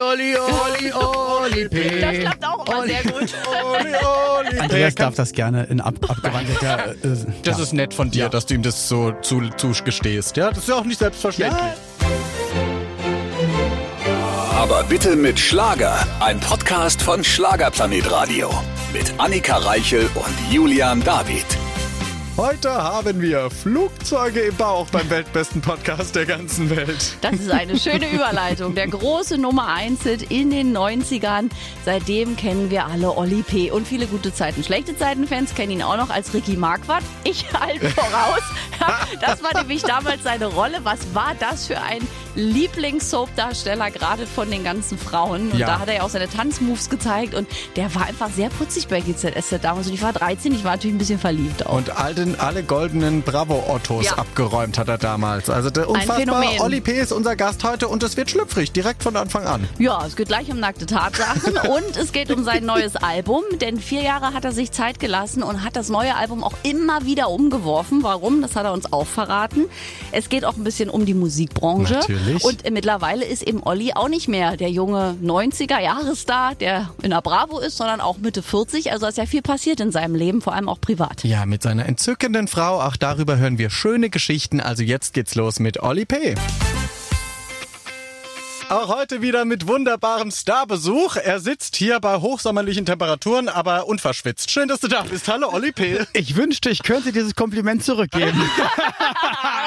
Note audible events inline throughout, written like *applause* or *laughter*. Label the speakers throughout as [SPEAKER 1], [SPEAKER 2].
[SPEAKER 1] Oli, Oli, *laughs* Oli, P.
[SPEAKER 2] Das klappt auch immer sehr gut.
[SPEAKER 1] Oli, Oli,
[SPEAKER 3] Andreas darf das gerne in ab, abgewandelter. Äh,
[SPEAKER 1] Das
[SPEAKER 3] ja.
[SPEAKER 1] ist nett von dir,
[SPEAKER 3] Ja.
[SPEAKER 1] dass du ihm das so zu, zugestehst. Ja, das ist ja auch nicht selbstverständlich.
[SPEAKER 4] Aber bitte mit Schlager. Ein Podcast von Schlagerplanet Radio. Mit Annika Reichel und Julian David.
[SPEAKER 1] Heute haben wir Flugzeuge im Bauch beim weltbesten Podcast der ganzen Welt.
[SPEAKER 2] Das ist eine schöne *laughs* Überleitung. Der große Nummer 1 Hit in den 90ern. Seitdem kennen wir alle Olli P. Und viele gute Zeiten. Schlechte Zeiten-Fans kennen ihn auch noch als Ricky Marquardt. Ich halte voraus. *laughs* Das war nämlich damals seine Rolle. Was war das für ein Lieblings-Soap-Darsteller, gerade von den ganzen Frauen? Und
[SPEAKER 1] Ja.
[SPEAKER 2] da hat er ja auch seine Tanzmoves gezeigt. Und der war einfach sehr putzig bei GZSZ damals. Und ich war 13, ich war natürlich ein bisschen verliebt auch.
[SPEAKER 1] Und all den, alle goldenen Bravo-Ottos
[SPEAKER 2] Ja.
[SPEAKER 1] abgeräumt hat er damals. Also der unfassbar. Olli P. ist unser Gast heute und es wird schlüpfrig, direkt von Anfang an.
[SPEAKER 2] Ja, es geht gleich um nackte Tatsachen *laughs* und es geht um sein neues Album, denn vier Jahre hat er sich Zeit gelassen und hat das neue Album auch immer wieder umgeworfen. Warum? Das hat er uns auch verraten. Es geht auch ein bisschen um die Musikbranche.
[SPEAKER 1] Natürlich.
[SPEAKER 2] Und äh, mittlerweile ist eben Olli auch nicht mehr der junge 90er-Jahresstar, der in der Bravo ist, sondern auch Mitte 40. Also ist ja viel passiert in seinem Leben, vor allem auch privat.
[SPEAKER 1] Ja, mit seiner entzückenden Frau. Auch darüber hören wir schöne Geschichten. Also jetzt geht's los mit Olli P. Auch heute wieder mit wunderbarem Starbesuch. Er sitzt hier bei hochsommerlichen Temperaturen, aber unverschwitzt. Schön, dass du da bist. Hallo, Olli P.
[SPEAKER 3] Ich wünschte, ich könnte dieses Kompliment zurückgeben. *laughs*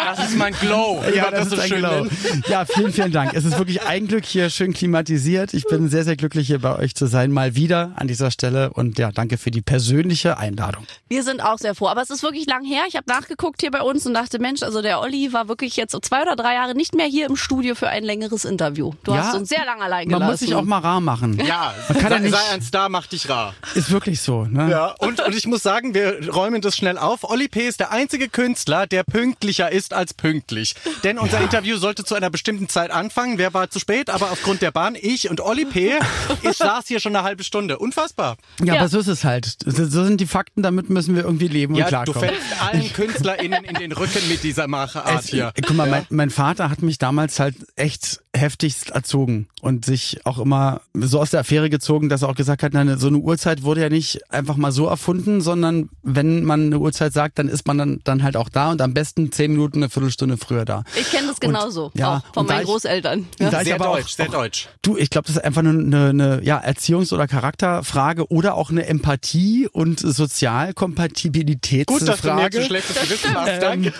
[SPEAKER 1] Das ist mein Glow. Wie man so
[SPEAKER 3] ein
[SPEAKER 1] schön
[SPEAKER 3] Genau.
[SPEAKER 1] nennt.
[SPEAKER 3] Ja, vielen, vielen Dank. Es ist wirklich ein Glück hier schön klimatisiert. Ich bin sehr, sehr glücklich hier bei euch zu sein, mal wieder an dieser Stelle. Und ja, danke für die persönliche Einladung.
[SPEAKER 2] Wir sind auch sehr froh. Aber es ist wirklich lang her. Ich habe nachgeguckt hier bei uns und dachte, Mensch, also der Olli war wirklich jetzt so zwei oder drei Jahre nicht mehr hier im Studio für ein längeres Interview. Du
[SPEAKER 3] Ja,
[SPEAKER 2] hast uns sehr lange allein
[SPEAKER 3] Man
[SPEAKER 2] gelassen.
[SPEAKER 3] muss sich auch mal rar machen.
[SPEAKER 1] Ja,
[SPEAKER 3] Man kann
[SPEAKER 1] sei,
[SPEAKER 3] ja nicht-
[SPEAKER 1] sei ein Star, mach dich rar.
[SPEAKER 3] Ist wirklich so. Ne?
[SPEAKER 1] Ja, und, und ich muss sagen, wir räumen das schnell auf. Olli P. ist der einzige Künstler, der pünktlicher ist als pünktlich. Denn unser Interview sollte zu einer bestimmten Zeit anfangen. Wer war zu spät? Aber aufgrund der Bahn, ich und Olli P. Ich saß hier schon eine halbe Stunde. Unfassbar.
[SPEAKER 3] Ja,
[SPEAKER 2] Ja.
[SPEAKER 3] aber so ist es halt. So sind die Fakten, damit müssen wir irgendwie leben und
[SPEAKER 1] Ja, du
[SPEAKER 3] klarkommen.
[SPEAKER 1] fällst allen KünstlerInnen in den Rücken mit dieser Machart
[SPEAKER 3] Es,
[SPEAKER 1] hier.
[SPEAKER 3] Guck mal, mein, mein Vater hat mich damals halt echt heftigst erzogen und sich auch immer so aus der Affäre gezogen, dass er auch gesagt hat, nein, so eine Uhrzeit wurde ja nicht einfach mal so erfunden, sondern wenn man eine Uhrzeit sagt, dann ist man dann, dann halt auch da und am besten zehn Minuten, eine Viertelstunde früher da.
[SPEAKER 2] Ich kenne das genauso.
[SPEAKER 3] ja,
[SPEAKER 2] auch von
[SPEAKER 3] und
[SPEAKER 2] meinen
[SPEAKER 3] ich-
[SPEAKER 2] Großeltern.
[SPEAKER 3] Und da ich
[SPEAKER 1] Sehr
[SPEAKER 3] aber auch-
[SPEAKER 1] deutsch, sehr
[SPEAKER 3] auch,
[SPEAKER 1] deutsch.
[SPEAKER 3] Du, ich glaube, das ist einfach eine, eine, eine ja, Erziehungs- oder Charakterfrage oder auch eine Empathie- und Sozialkompatibilitätsfrage.
[SPEAKER 1] Gut, dass du mir zu schlechtes Gewissen machst. Danke.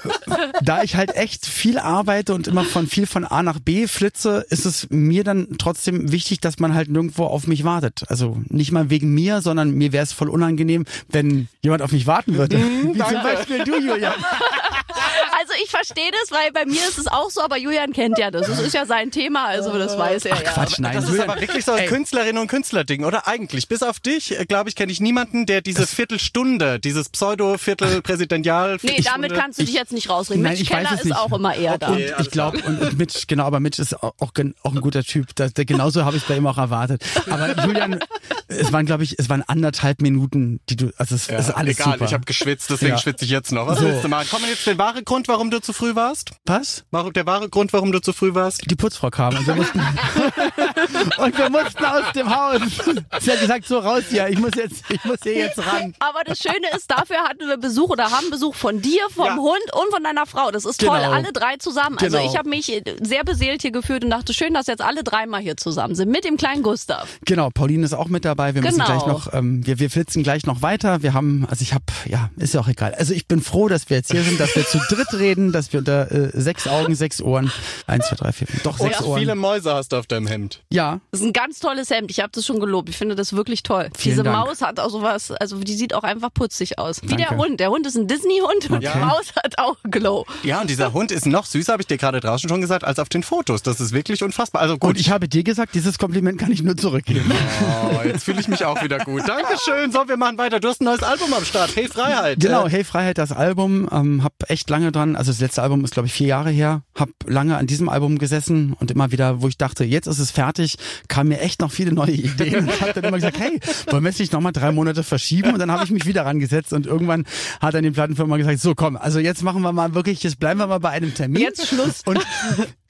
[SPEAKER 1] *laughs*
[SPEAKER 3] da ich halt echt viel arbeite und immer von viel von A nach B flitze, ist es mir dann trotzdem wichtig, dass man halt nirgendwo auf mich wartet. Also nicht mal wegen mir, sondern mir wäre es voll unangenehm, wenn jemand auf mich warten würde. Wie zum Beispiel du, Julian. *laughs*
[SPEAKER 2] Also ich verstehe das, weil bei mir ist es auch so, aber Julian kennt ja das. Das ist ja sein Thema, also das weiß er ja.
[SPEAKER 3] Quatsch, nein.
[SPEAKER 1] Das ist
[SPEAKER 3] Julian,
[SPEAKER 1] aber wirklich so ein Künstlerinnen und Künstlerding, oder? Eigentlich. Bis auf dich, äh, glaube ich, kenne ich niemanden, der diese Viertelstunde, dieses Pseudo-Viertel-Präsidential. *laughs*
[SPEAKER 2] Nee, damit kannst du dich jetzt nicht rausreden.
[SPEAKER 3] Nein,
[SPEAKER 2] Mitch
[SPEAKER 3] ich weiß
[SPEAKER 2] Keller
[SPEAKER 3] es
[SPEAKER 2] ist
[SPEAKER 3] nicht.
[SPEAKER 2] auch immer eher da.
[SPEAKER 3] Und ich glaube, und, und Mitch, genau, aber Mitch ist auch, auch, ein guter Typ. Das, der, genauso habe ich es bei ihm auch erwartet. Aber Julian, es waren, glaube ich, es waren anderthalb Minuten, die du, also es
[SPEAKER 1] Ja,
[SPEAKER 3] ist alles
[SPEAKER 1] egal,
[SPEAKER 3] super.
[SPEAKER 1] ich habe geschwitzt, deswegen
[SPEAKER 3] Ja.
[SPEAKER 1] schwitze ich jetzt noch. Was
[SPEAKER 3] So.
[SPEAKER 1] willst du machen? Komm jetzt der wahre Grund, warum du zu früh warst?
[SPEAKER 3] Was?
[SPEAKER 1] Warum, der wahre Grund, warum du zu früh warst?
[SPEAKER 3] Die Putzfrau kam und wir mussten, *laughs* und wir mussten aus dem Haus. Sie hat gesagt, so raus hier, ich muss jetzt, ich muss hier jetzt ran.
[SPEAKER 2] Aber das Schöne ist, dafür hatten wir Besuch oder haben Besuch von dir, vom
[SPEAKER 1] Ja.
[SPEAKER 2] Hund und von deiner Frau. Das ist toll,
[SPEAKER 3] Genau.
[SPEAKER 2] alle drei zusammen. Also
[SPEAKER 3] Genau.
[SPEAKER 2] ich habe mich sehr beseelt hier gefühlt und dachte, schön, dass jetzt alle dreimal hier zusammen sind. Mit dem kleinen Gustav.
[SPEAKER 3] Genau, Pauline ist auch mit dabei. Wir müssen
[SPEAKER 2] Genau.
[SPEAKER 3] gleich noch, ähm, wir, wir flitzen gleich noch weiter. Wir haben, also ich habe, ja, ist ja auch egal. Also ich bin froh, dass wir jetzt hier sind, dass wir zu dritt reden, dass wir unter äh, sechs Augen, sechs Ohren, eins, zwei, drei, vier, fünf, doch sechs
[SPEAKER 1] Und
[SPEAKER 3] Ohren.
[SPEAKER 1] viele Mäuse hast du auf deinem Hemd.
[SPEAKER 3] ja,
[SPEAKER 2] Das ist ein ganz tolles Hemd. Ich habe das schon gelobt. Ich finde das wirklich toll.
[SPEAKER 3] Vielen
[SPEAKER 2] Diese
[SPEAKER 3] Dank.
[SPEAKER 2] Maus hat auch sowas, also die sieht auch einfach putzig aus. Wie der
[SPEAKER 3] Danke.
[SPEAKER 2] Hund. Der Hund ist ein Disney-Hund und die Maus hat auch Glow.
[SPEAKER 1] Ja, und dieser Hund ist noch süßer, habe ich dir gerade draußen schon gesagt, als auf den Fotos. Das ist wirklich unfassbar. Also gut.
[SPEAKER 3] und ich habe dir gesagt, dieses Kompliment kann ich nur zurückgeben.
[SPEAKER 1] oh, jetzt fühle ich mich auch wieder gut. Dankeschön. So, wir machen weiter. Du hast ein neues Album am Start. Hey Freiheit.
[SPEAKER 3] Genau,
[SPEAKER 1] Äh,
[SPEAKER 3] Hey Freiheit, das Album, ähm, hab echt lange dran, also das letzte Album ist glaube ich vier Jahre her, hab lange an diesem Album gesessen und immer wieder, wo ich dachte, jetzt ist es fertig, kamen mir echt noch viele neue Ideen. Ich habe dann immer gesagt, hey, wollen wir es nicht nochmal drei Monate verschieben? Und dann habe ich mich wieder rangesetzt und irgendwann hat dann die Plattenfirma gesagt, so komm, also jetzt machen wir mal wirklich, jetzt bleiben wir mal bei einem Termin.
[SPEAKER 2] Jetzt Schluss.
[SPEAKER 3] Und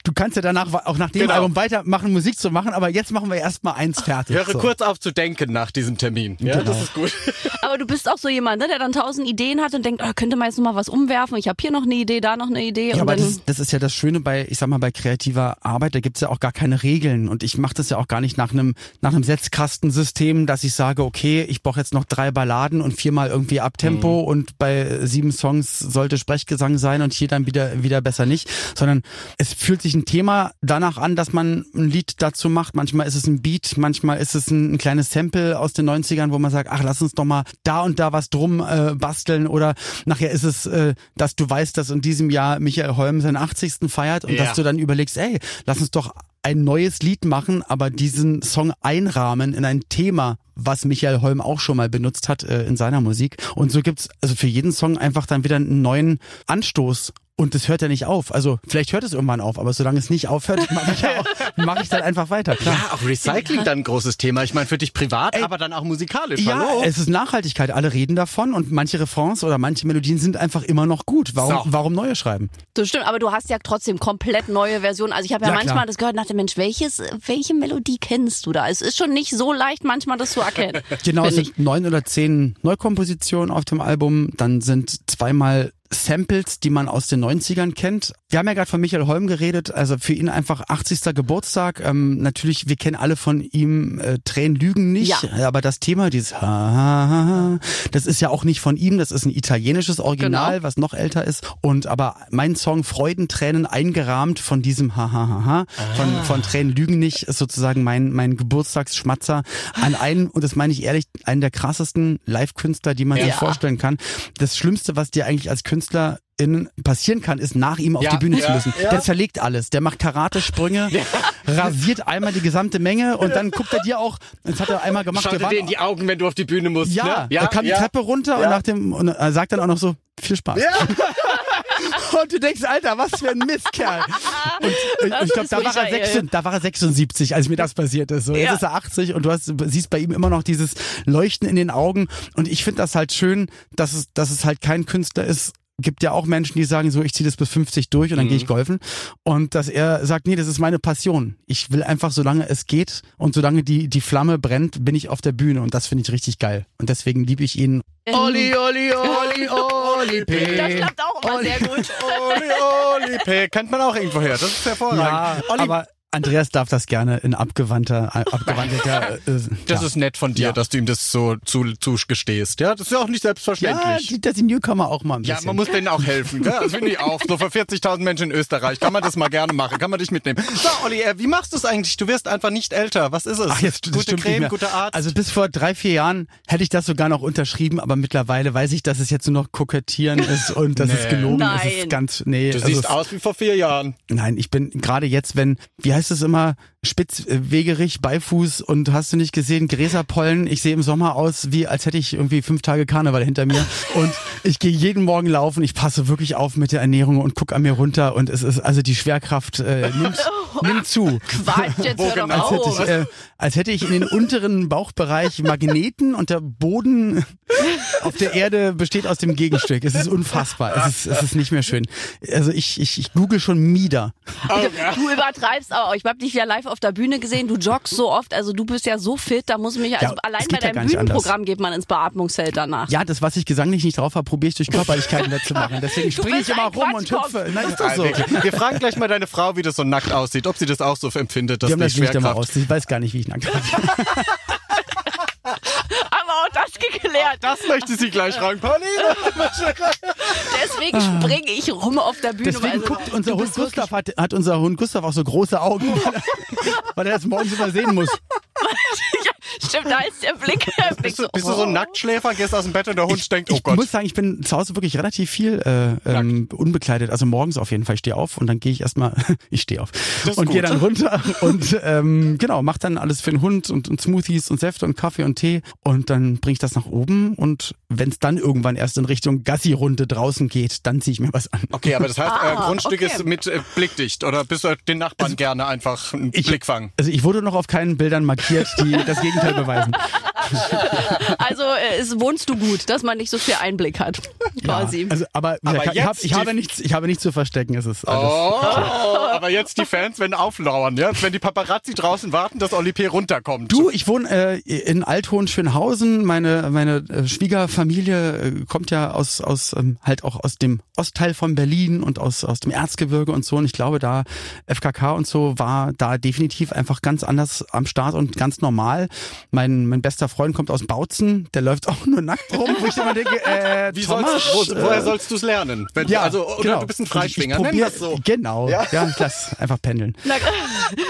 [SPEAKER 3] du kannst ja danach auch nach dem
[SPEAKER 1] Genau.
[SPEAKER 3] Album weitermachen, Musik zu machen, aber jetzt machen wir erstmal eins fertig.
[SPEAKER 1] Höre
[SPEAKER 3] So.
[SPEAKER 1] kurz auf zu denken nach diesem Termin. Ja,
[SPEAKER 3] Genau.
[SPEAKER 1] das ist gut. *laughs*
[SPEAKER 2] Aber du bist auch so jemand, ne, der dann tausend Ideen hat und denkt, oh, könnte man jetzt noch mal was umwerfen. Ich habe hier noch eine Idee, da noch eine Idee.
[SPEAKER 3] Ja,
[SPEAKER 2] und
[SPEAKER 3] aber
[SPEAKER 2] dann,
[SPEAKER 3] das, das ist ja das Schöne bei, ich sag mal, bei kreativer Arbeit, da gibt's ja auch gar keine Regeln. Und ich mache das ja auch gar nicht nach einem nach einem Setzkastensystem, dass ich sage, okay, ich brauche jetzt noch drei Balladen und viermal irgendwie Abtempo
[SPEAKER 1] Mhm.
[SPEAKER 3] und bei sieben Songs sollte Sprechgesang sein und hier dann wieder wieder besser nicht. Sondern es fühlt sich ein Thema danach an, dass man ein Lied dazu macht. Manchmal ist es ein Beat, manchmal ist es ein, ein kleines Sample aus den 90ern, wo man sagt, ach, lass uns doch mal da und da was drum äh, basteln. Oder nachher ist es, äh, dass du weißt, dass in diesem Jahr Michael Holm seinen 80. feiert und
[SPEAKER 1] Ja.
[SPEAKER 3] dass du dann überlegst, ey, lass uns doch ein neues Lied machen, aber diesen Song einrahmen in ein Thema, was Michael Holm auch schon mal benutzt hat äh, in seiner Musik. Und so gibt's also für jeden Song einfach dann wieder einen neuen Anstoß. Und es hört ja nicht auf. Also vielleicht hört es irgendwann auf, aber solange es nicht aufhört, *laughs* mache ich, ja mach ich dann einfach weiter. Klar.
[SPEAKER 1] Ja, auch Recycling dann ein großes Thema. Ich meine, für dich privat, aber dann auch musikalisch.
[SPEAKER 3] Ja,
[SPEAKER 1] Hallo?
[SPEAKER 3] es ist Nachhaltigkeit. Alle reden davon und manche Refrains oder manche Melodien sind einfach immer noch gut. Warum,
[SPEAKER 1] So.
[SPEAKER 3] warum neue schreiben?
[SPEAKER 2] das stimmt, aber du hast ja trotzdem komplett neue Versionen. Also ich habe ja,
[SPEAKER 3] Ja,
[SPEAKER 2] manchmal
[SPEAKER 3] klar.
[SPEAKER 2] das gehört nach dem Mensch, welches, welche Melodie kennst du da? Es ist schon nicht so leicht, manchmal das zu erkennen.
[SPEAKER 3] Genau, es sind neun oder zehn Neukompositionen auf dem Album. Dann sind zweimal Samples, die man aus den 90ern kennt. Wir haben ja gerade von Michael Holm geredet, also für ihn einfach 80. Geburtstag. Ähm, natürlich, wir kennen alle von ihm äh, Tränen lügen nicht,
[SPEAKER 2] Ja.
[SPEAKER 3] aber das Thema, dieses ha, ha, ha, das ist ja auch nicht von ihm, das ist ein italienisches Original,
[SPEAKER 2] Genau.
[SPEAKER 3] was noch älter ist. Und aber mein Song Freudentränen eingerahmt von diesem ha, ha, ha, ha, von, von Tränen lügen nicht, ist sozusagen mein, mein Geburtstagsschmatzer an einen, und das meine ich ehrlich, einen der krassesten Live-Künstler, die man sich
[SPEAKER 2] Ja.
[SPEAKER 3] vorstellen kann. Das Schlimmste, was dir eigentlich als Künstler in passieren kann, ist nach ihm auf
[SPEAKER 1] Ja,
[SPEAKER 3] die Bühne zu
[SPEAKER 1] ja,
[SPEAKER 3] müssen.
[SPEAKER 1] ja.
[SPEAKER 3] Der zerlegt alles. Der macht Karate-Sprünge, rasiert einmal die gesamte Menge und dann guckt er dir auch, das hat er einmal gemacht,
[SPEAKER 1] Schau
[SPEAKER 3] wir
[SPEAKER 1] dir in die Augen, wenn du auf die Bühne musst.
[SPEAKER 3] ja,
[SPEAKER 1] ne?
[SPEAKER 3] er kam die Treppe runter und
[SPEAKER 1] Ja.
[SPEAKER 3] nach dem und er sagt dann auch noch so viel Spaß. *laughs* und du denkst, Alter, was für ein Mistkerl. Und, ich glaube, da war er
[SPEAKER 2] Michael.
[SPEAKER 3] 76, da war er 76, als mir das passiert ist. So, jetzt
[SPEAKER 2] Ja.
[SPEAKER 3] ist er 80 und du hast, siehst bei ihm immer noch dieses Leuchten in den Augen und ich finde das halt schön, dass es dass es halt kein Künstler ist, gibt ja auch Menschen, die sagen so, ich ziehe das bis 50 durch und dann gehe ich golfen. Und dass er sagt, nee, das ist meine Passion. Ich will einfach, solange es geht und solange die, die Flamme brennt, bin ich auf der Bühne und das finde ich richtig geil. Und deswegen liebe ich ihn.
[SPEAKER 1] Oli, Oli, *laughs* Oli, Oli, P.
[SPEAKER 2] Das klappt auch immer sehr gut.
[SPEAKER 1] Oli, Oli, P. Kennt man auch irgendwo her. Das ist hervorragend. Olli,
[SPEAKER 3] aber Andreas darf das gerne in abgewandter, äh, *laughs* abgewandelter. Äh,
[SPEAKER 1] das
[SPEAKER 3] ja.
[SPEAKER 1] ist nett von dir,
[SPEAKER 3] Ja.
[SPEAKER 1] dass du ihm das so zu, zugestehst. Ja, das ist ja auch nicht
[SPEAKER 3] ja,
[SPEAKER 1] selbstverständlich.
[SPEAKER 3] die- dass die Newcomer auch mal ein bisschen.
[SPEAKER 1] Ja, man muss denen auch helfen. Gell? Das finde ich auch. So für 40.000 Menschen in Österreich kann man das mal gerne machen. Kann man dich mitnehmen. So, Olli, äh, wie machst du es eigentlich? Du wirst einfach nicht älter. Was ist es?
[SPEAKER 3] Ach, jetzt, das
[SPEAKER 1] gute Creme,
[SPEAKER 3] mehr.
[SPEAKER 1] guter Arzt.
[SPEAKER 3] Also bis vor drei, vier Jahren hätte ich das sogar noch unterschrieben, aber mittlerweile weiß ich, dass es jetzt nur noch kokettieren ist und dass es
[SPEAKER 1] Nee.
[SPEAKER 3] gelogen ist. Es
[SPEAKER 2] Nein.
[SPEAKER 3] ist ganz, nee.
[SPEAKER 1] du
[SPEAKER 3] also
[SPEAKER 1] siehst
[SPEAKER 3] es-
[SPEAKER 1] aus wie vor vier Jahren.
[SPEAKER 3] Nein, ich bin gerade jetzt, wenn, wie heißt es immer, spitzwegerig, Beifuß und hast du nicht gesehen, Gräserpollen. Ich sehe im Sommer aus, wie als hätte ich irgendwie fünf Tage Karneval hinter mir. *laughs* Und ich gehe jeden Morgen laufen. Ich passe wirklich auf mit der Ernährung und guck an mir runter. Und es ist, also die Schwerkraft äh, *laughs* nimmt, nimmt zu.
[SPEAKER 2] Quatsch, jetzt *laughs* hör doch?
[SPEAKER 3] Als hätte,
[SPEAKER 2] auf.
[SPEAKER 3] ich, äh, als hätte ich in den unteren Bauchbereich Magneten und der Boden auf der Erde besteht aus dem Gegenstück. Es ist unfassbar. Es ist, es ist nicht mehr schön. Also ich, ich, ich google schon Mieder.
[SPEAKER 2] Du übertreibst auch. Ich habe dich ja live auf der Bühne gesehen. Du joggst so oft. Also du bist ja so fit. Da muss mich, also
[SPEAKER 3] Ja,
[SPEAKER 2] allein bei deinem
[SPEAKER 3] nicht
[SPEAKER 2] Bühnenprogramm geht man ins Beatmungsfeld danach.
[SPEAKER 3] Ja, das, was ich gesanglich nicht drauf habe, probiere ich durch Körperlichkeiten wettzumachen. Deswegen springe ich immer rum und hüpfe. Nein, ist doch so.
[SPEAKER 1] Wir fragen gleich mal deine Frau, wie das so nackt aussieht, ob sie das auch so empfindet, dass
[SPEAKER 3] Wir haben
[SPEAKER 1] die
[SPEAKER 3] das immer
[SPEAKER 1] Schwerkraft.
[SPEAKER 3] aus. Ich weiß gar nicht, wie ich nackt bin. *laughs*
[SPEAKER 2] Auch das geklärt.
[SPEAKER 1] Das möchte sie gleich fragen, Pauline.
[SPEAKER 2] Deswegen springe ich rum auf der Bühne.
[SPEAKER 3] Deswegen
[SPEAKER 2] also,
[SPEAKER 3] guckt unser Hund Gustav, hat, hat unser Hund Gustav auch so große Augen, *laughs* weil er, weil er das morgens immer sehen muss. *laughs*
[SPEAKER 2] ja, stimmt, da ist der Blick. Der *laughs* Blick
[SPEAKER 1] Bist du,
[SPEAKER 2] so,
[SPEAKER 1] bist du so ein
[SPEAKER 2] oh.
[SPEAKER 1] Nacktschläfer, gehst aus dem Bett und der Hund
[SPEAKER 3] Ich,
[SPEAKER 1] denkt, oh
[SPEAKER 3] ich
[SPEAKER 1] Gott.
[SPEAKER 3] muss sagen, ich bin zu Hause wirklich relativ viel äh, ähm, unbekleidet. Also morgens auf jeden Fall. Ich stehe auf und dann gehe ich erstmal, *laughs* ich stehe auf und gehe dann runter *laughs* und ähm, genau, mach dann alles für den Hund und, und Smoothies und Säfte und Kaffee und Tee und dann bringe ich das nach oben und wenn es dann irgendwann erst in Richtung Gassi-Runde draußen geht, dann ziehe ich mir was an.
[SPEAKER 1] Okay, aber das heißt, äh,
[SPEAKER 2] Ah,
[SPEAKER 1] Grundstück
[SPEAKER 2] okay.
[SPEAKER 1] ist mit äh, blickdicht oder bist du den Nachbarn gerne einfach einen
[SPEAKER 3] Ich-
[SPEAKER 1] Blick fangen?
[SPEAKER 3] Also ich wurde noch auf keinen Bildern markiert, die das Gegenteil beweisen. *laughs*
[SPEAKER 2] Also äh, es wohnst du gut, dass man nicht so viel Einblick hat. Quasi.
[SPEAKER 3] Also, aber,
[SPEAKER 1] Aber
[SPEAKER 3] ich, hab- ich, habe nichts, ich habe nichts zu verstecken. Es ist alles.
[SPEAKER 1] Oh, Aber jetzt die Fans werden auflauern, ja? Wenn die Paparazzi draußen warten, dass Oli P. runterkommt.
[SPEAKER 3] Du, ich wohne äh, in Althohenschönhausen. Meine meine äh, Schwiegerfamilie äh, kommt ja aus aus ähm, halt auch aus dem Ostteil von Berlin und aus aus dem Erzgebirge und so. Und ich glaube, da FKK und so war da definitiv einfach ganz anders am Start und ganz normal. Mein mein bester Freund kommt aus Bautzen, der läuft auch nur nackt rum, wo ich immer denke, äh, *laughs*
[SPEAKER 1] Wie
[SPEAKER 3] Thomas,
[SPEAKER 1] sollst, wo, woher
[SPEAKER 3] äh,
[SPEAKER 1] sollst du es lernen? Wenn,
[SPEAKER 3] ja,
[SPEAKER 1] also, oder
[SPEAKER 3] genau.
[SPEAKER 1] du bist ein
[SPEAKER 3] ich-
[SPEAKER 1] Freischwinger,
[SPEAKER 3] ich
[SPEAKER 1] nenn
[SPEAKER 3] probier-
[SPEAKER 1] das so.
[SPEAKER 3] Genau.
[SPEAKER 1] Ja.
[SPEAKER 3] Ja, ich lass einfach pendeln.
[SPEAKER 2] Na,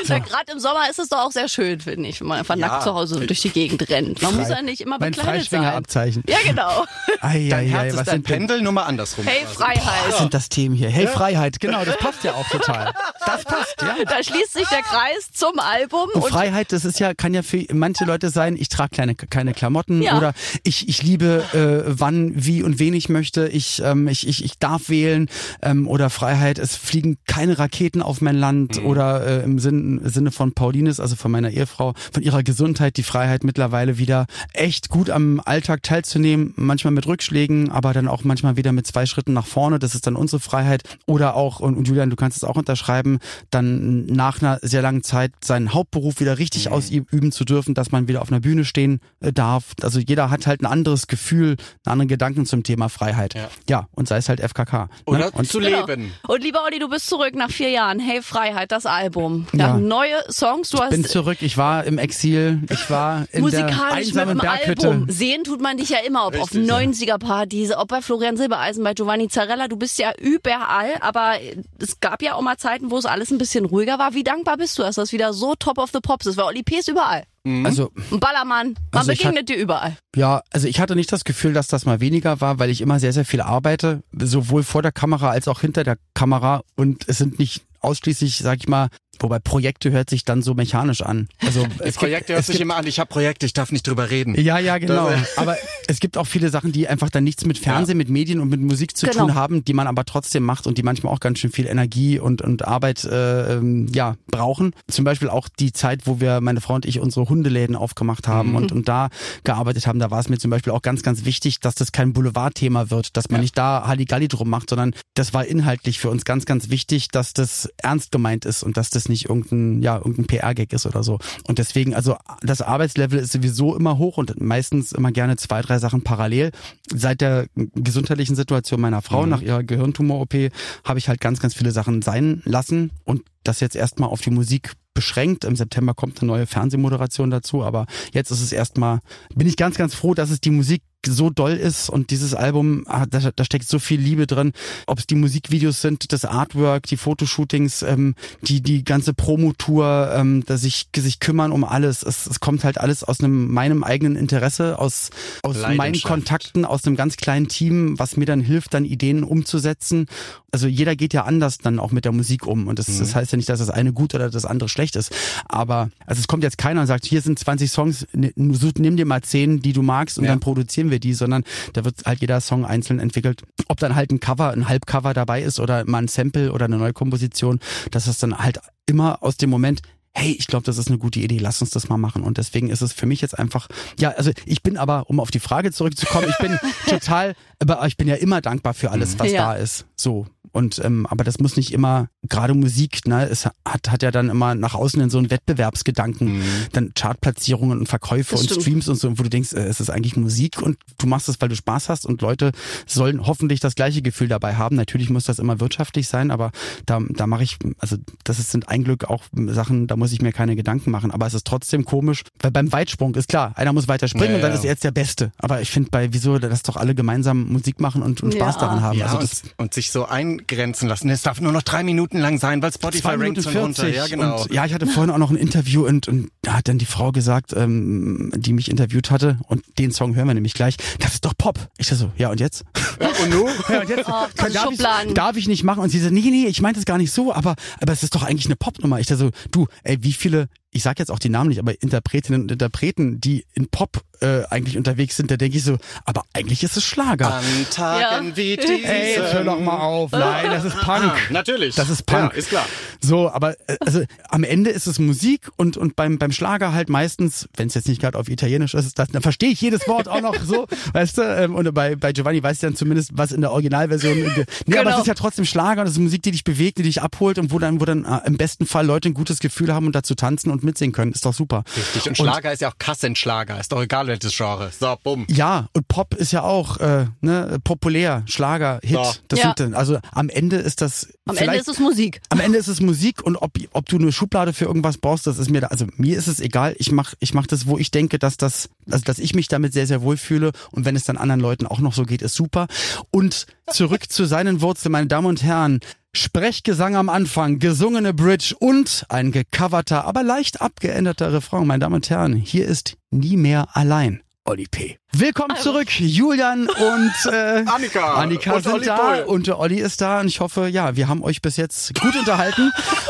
[SPEAKER 2] na gerade im Sommer ist es doch auch sehr schön, finde ich, wenn man einfach
[SPEAKER 1] Ja.
[SPEAKER 2] nackt zu Hause durch die Gegend rennt. Man muss ja nicht immer
[SPEAKER 3] mein
[SPEAKER 2] bekleidet sein.
[SPEAKER 3] Freischwingerabzeichen.
[SPEAKER 2] Ja, genau. *laughs*
[SPEAKER 3] Ei,
[SPEAKER 1] Dein
[SPEAKER 3] ei,
[SPEAKER 1] Herz
[SPEAKER 3] ei,
[SPEAKER 1] ist
[SPEAKER 3] was
[SPEAKER 1] dein
[SPEAKER 3] sind denn
[SPEAKER 1] Pendel, nur mal andersrum.
[SPEAKER 2] Hey,
[SPEAKER 1] quasi.
[SPEAKER 2] Freiheit.
[SPEAKER 3] Was sind das Themen hier? Hey, Freiheit, genau, das passt ja auch total. Das passt, ja.
[SPEAKER 2] Da schließt sich der Kreis zum Album.
[SPEAKER 3] Und Freiheit, das ist ja, kann ja für manche Leute sein, ich trage kleine, keine Klamotten
[SPEAKER 2] Ja.
[SPEAKER 3] oder ich, ich liebe, äh, wann, wie und wen ich möchte, ich, ähm, ich, ich, ich darf wählen ähm, oder Freiheit, es fliegen keine Raketen auf mein Land oder äh, im Sinn, Sinne von Paulines, also von meiner Ehefrau, von ihrer Gesundheit, die Freiheit mittlerweile wieder echt gut am Alltag teilzunehmen, manchmal mit Rückschlägen, aber dann auch manchmal wieder mit zwei Schritten nach vorne, das ist dann unsere Freiheit oder auch, und, und Julian, du kannst es auch unterschreiben, dann nach einer sehr langen Zeit seinen Hauptberuf wieder richtig ausüben zu dürfen, dass man wieder auf einer Bühne stehen äh, darf. Also jeder hat halt ein anderes Gefühl, einen anderen Gedanken zum Thema Freiheit.
[SPEAKER 1] Ja.
[SPEAKER 3] Ja, und sei es halt FKK.
[SPEAKER 1] Oder
[SPEAKER 3] ne? und
[SPEAKER 1] zu
[SPEAKER 2] Genau.
[SPEAKER 1] leben.
[SPEAKER 2] Und lieber Olli, du bist zurück nach vier Jahren. Hey Freiheit, das Album. Ja,
[SPEAKER 3] Ja.
[SPEAKER 2] neue Songs. Du hast
[SPEAKER 3] bin zurück, ich war im Exil, ich war in der
[SPEAKER 2] musikalisch mit
[SPEAKER 3] einsamen
[SPEAKER 2] dem
[SPEAKER 3] Berghütte.
[SPEAKER 2] Album. Sehen tut man dich ja immer, ob
[SPEAKER 1] Richtig,
[SPEAKER 2] auf 90er-Partys, ob bei Florian Silbereisen, bei Giovanni Zarella. Du bist ja überall, aber es gab ja auch mal Zeiten, wo es alles ein bisschen ruhiger war. Wie dankbar bist du, dass das wieder so top of the pops ist? Weil Olli P. ist überall.
[SPEAKER 3] Also
[SPEAKER 2] Ein Ballermann, man
[SPEAKER 3] Also ich
[SPEAKER 2] begegnet dir überall.
[SPEAKER 3] Ja, also ich hatte nicht das Gefühl, dass das mal weniger war, weil ich immer sehr, sehr viel arbeite, sowohl vor der Kamera als auch hinter der Kamera. Und es sind nicht ausschließlich, sag ich mal, wobei Projekte hört sich dann so mechanisch an. Also *laughs* es
[SPEAKER 1] Projekte
[SPEAKER 3] gibt,
[SPEAKER 1] hört
[SPEAKER 3] es
[SPEAKER 1] sich
[SPEAKER 3] gibt,
[SPEAKER 1] immer an, ich habe Projekte, ich darf nicht drüber reden.
[SPEAKER 3] ja, ja, genau. Aber es gibt auch viele Sachen, die einfach dann nichts mit Fernsehen, mit Medien und mit Musik zu
[SPEAKER 2] Genau.
[SPEAKER 3] tun haben, die man aber trotzdem macht und die manchmal auch ganz schön viel Energie und, und Arbeit äh, ähm, ja, brauchen. Zum Beispiel auch die Zeit, wo wir, meine Frau und ich, unsere Hundeläden aufgemacht haben und, und da gearbeitet haben. Da war es mir zum Beispiel auch ganz, ganz wichtig, dass das kein Boulevardthema wird, dass man nicht da Halligalli drum macht, sondern das war inhaltlich für uns ganz, ganz wichtig, dass das ernst gemeint ist und dass das nicht irgendein, ja, irgendein PR-Gag ist oder so. Und deswegen, also das Arbeitslevel ist sowieso immer hoch und meistens immer gerne zwei, drei Sachen parallel. Seit der gesundheitlichen Situation meiner Frau nach ihrer Gehirntumor-OP habe ich halt ganz, ganz viele Sachen sein lassen und das jetzt erstmal auf die Musik beschränkt. Im September kommt eine neue Fernsehmoderation dazu, aber jetzt ist es erstmal, bin ich ganz, ganz froh, dass es die Musik so doll ist und dieses Album, ah, da, da steckt so viel Liebe drin. Ob es die Musikvideos sind, das Artwork, die Fotoshootings, ähm, die die ganze Promotour, ähm, dass sich sich kümmern um alles. Es, es kommt halt alles aus einem meinem eigenen Interesse, aus aus meinen. Kontakten, aus einem ganz kleinen Team, was mir dann hilft, dann Ideen umzusetzen. Also jeder geht ja anders dann auch mit der Musik um und das,
[SPEAKER 1] Mhm.
[SPEAKER 3] das heißt ja nicht, dass das eine gut oder das andere schlecht ist. Aber also es kommt jetzt keiner und sagt, hier sind 20 Songs, nimm dir mal 10, die du magst und
[SPEAKER 1] Ja.
[SPEAKER 3] dann produzieren wir die, sondern da wird halt jeder Song einzeln entwickelt. Ob dann halt ein Cover, ein Halbcover dabei ist oder mal ein Sample oder eine neue Komposition, dass das dann halt immer aus dem Moment hey, ich glaube, das ist eine gute Idee, lass uns das mal machen. Und deswegen ist es für mich jetzt einfach, ja, also ich bin aber, um auf die Frage zurückzukommen, ich bin *laughs* total, aber ich bin ja immer dankbar für alles, was
[SPEAKER 2] Ja.
[SPEAKER 3] da ist. So. Und ähm, aber das muss nicht immer, gerade Musik, ne, es hat, hat ja dann immer nach außen in so einen Wettbewerbsgedanken, dann Chartplatzierungen und Verkäufe
[SPEAKER 2] Das
[SPEAKER 3] und
[SPEAKER 2] stimmt.
[SPEAKER 3] Streams und so, wo du denkst, äh, es ist eigentlich Musik und du machst es, weil du Spaß hast und Leute sollen hoffentlich das gleiche Gefühl dabei haben. Natürlich muss das immer wirtschaftlich sein, aber da, da mache ich, also das ist, sind ein Glück auch Sachen, da muss ich mir keine Gedanken machen. Aber es ist trotzdem komisch, weil beim Weitsprung ist klar, einer muss weiter springen
[SPEAKER 1] Ja,
[SPEAKER 3] und dann
[SPEAKER 1] ja.
[SPEAKER 3] ist er jetzt der Beste. Aber ich finde bei, wieso, lass doch alle gemeinsam Musik machen und, und Spaß
[SPEAKER 2] Ja.
[SPEAKER 3] daran haben.
[SPEAKER 1] Ja,
[SPEAKER 3] also
[SPEAKER 1] und,
[SPEAKER 3] das,
[SPEAKER 1] und sich so eingrenzen lassen. Es darf nur noch drei Minuten lang sein, weil Spotify rankt schon runter.
[SPEAKER 3] 40.
[SPEAKER 1] Ja, genau.
[SPEAKER 3] Und ja, ich hatte vorhin auch noch ein Interview und, und da hat dann die Frau gesagt, ähm, die mich interviewt hatte, und den Song hören wir nämlich gleich, das ist doch Pop. Ich dachte so, ja und jetzt?
[SPEAKER 1] ja, und nun? *laughs*
[SPEAKER 3] Ja, und jetzt
[SPEAKER 2] Oh,
[SPEAKER 3] kann, darf, ich, darf ich nicht machen. Und sie so, nee, nee, ich meinte es gar nicht so, aber, aber es ist doch eigentlich eine Popnummer. Ich dachte so, du, ey, wie viele ich sage jetzt auch die Namen nicht, aber Interpretinnen und Interpreten, die in Pop äh, eigentlich unterwegs sind, da denke ich so, aber eigentlich ist es Schlager.
[SPEAKER 1] An Tagen
[SPEAKER 2] Ja.
[SPEAKER 1] wie *laughs* diesen.
[SPEAKER 3] Ey, jetzt hör doch mal auf. Nein, das ist Punk.
[SPEAKER 1] Ah, natürlich.
[SPEAKER 3] Das ist Punk.
[SPEAKER 1] Ja, ist klar.
[SPEAKER 3] So, aber äh, also am Ende ist es Musik und und beim beim Schlager halt meistens, wenn es jetzt nicht gerade auf Italienisch ist, das, dann verstehe ich jedes Wort auch noch so, *laughs* weißt du? Ähm, und bei bei Giovanni weiß ich dann zumindest, was in der Originalversion. Nee, aber
[SPEAKER 2] Genau.
[SPEAKER 3] es ist ja trotzdem Schlager und es ist Musik, die dich bewegt, die dich abholt und wo dann wo dann äh, im besten Fall Leute ein gutes Gefühl haben und dazu tanzen und mitsingen können. Ist doch super.
[SPEAKER 1] Richtig. Und Schlager ist ja auch Kassenschlager. Ist doch egal, welches Genre. So, bumm.
[SPEAKER 3] Ja, und Pop ist ja auch äh, ne, populär, Schlager, Hit.
[SPEAKER 1] Ja.
[SPEAKER 3] Das
[SPEAKER 2] Ja.
[SPEAKER 3] sind also am Ende ist das
[SPEAKER 2] Am Ende ist es Musik.
[SPEAKER 3] am Ende ist es Musik und ob, ob du eine Schublade für irgendwas brauchst, das ist mir da, also mir ist es egal. Ich mach, ich mach das, wo ich denke, dass das, also dass ich mich damit sehr, sehr wohl fühle und wenn es dann anderen Leuten auch noch so geht, ist super. Und zurück zu seinen Wurzeln, meine Damen und Herren. Sprechgesang am Anfang, gesungene Bridge und ein gecoverter, aber leicht abgeänderter Refrain. Meine Damen und Herren, hier ist nie mehr allein. Oli P. Willkommen zurück, Julian und *laughs* äh,
[SPEAKER 1] Annika.
[SPEAKER 3] Annika
[SPEAKER 1] Und
[SPEAKER 3] sind
[SPEAKER 1] Olli
[SPEAKER 3] da
[SPEAKER 1] Pohl.
[SPEAKER 3] und der Olli ist da und ich hoffe, ja, wir haben euch bis jetzt gut unterhalten.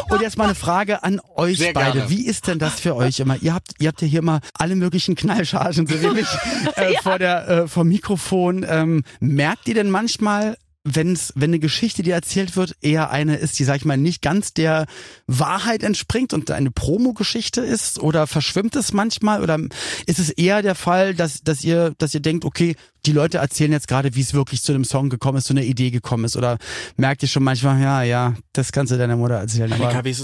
[SPEAKER 3] Und jetzt mal eine Frage an euch
[SPEAKER 1] Sehr
[SPEAKER 3] beide.
[SPEAKER 1] gerne.
[SPEAKER 3] Wie ist denn das für euch immer? Ihr habt, ihr habt ja hier mal alle möglichen Knallchargen, so wie *laughs* mich, äh, vor der, äh, vor Mikrofon. Ähm, merkt ihr denn manchmal, wenn's, wenn eine Geschichte, die erzählt wird, eher eine ist, die, sag ich mal, nicht ganz der Wahrheit entspringt und eine Promo-Geschichte ist? Oder verschwimmt es manchmal? Oder ist es eher der Fall, dass, dass ihr, dass ihr denkt, okay, die Leute erzählen jetzt gerade, wie es wirklich zu dem Song gekommen ist, zu einer Idee gekommen ist? Oder merkt ihr schon manchmal, ja, ja, das kannst du deiner Mutter erzählen. Aber,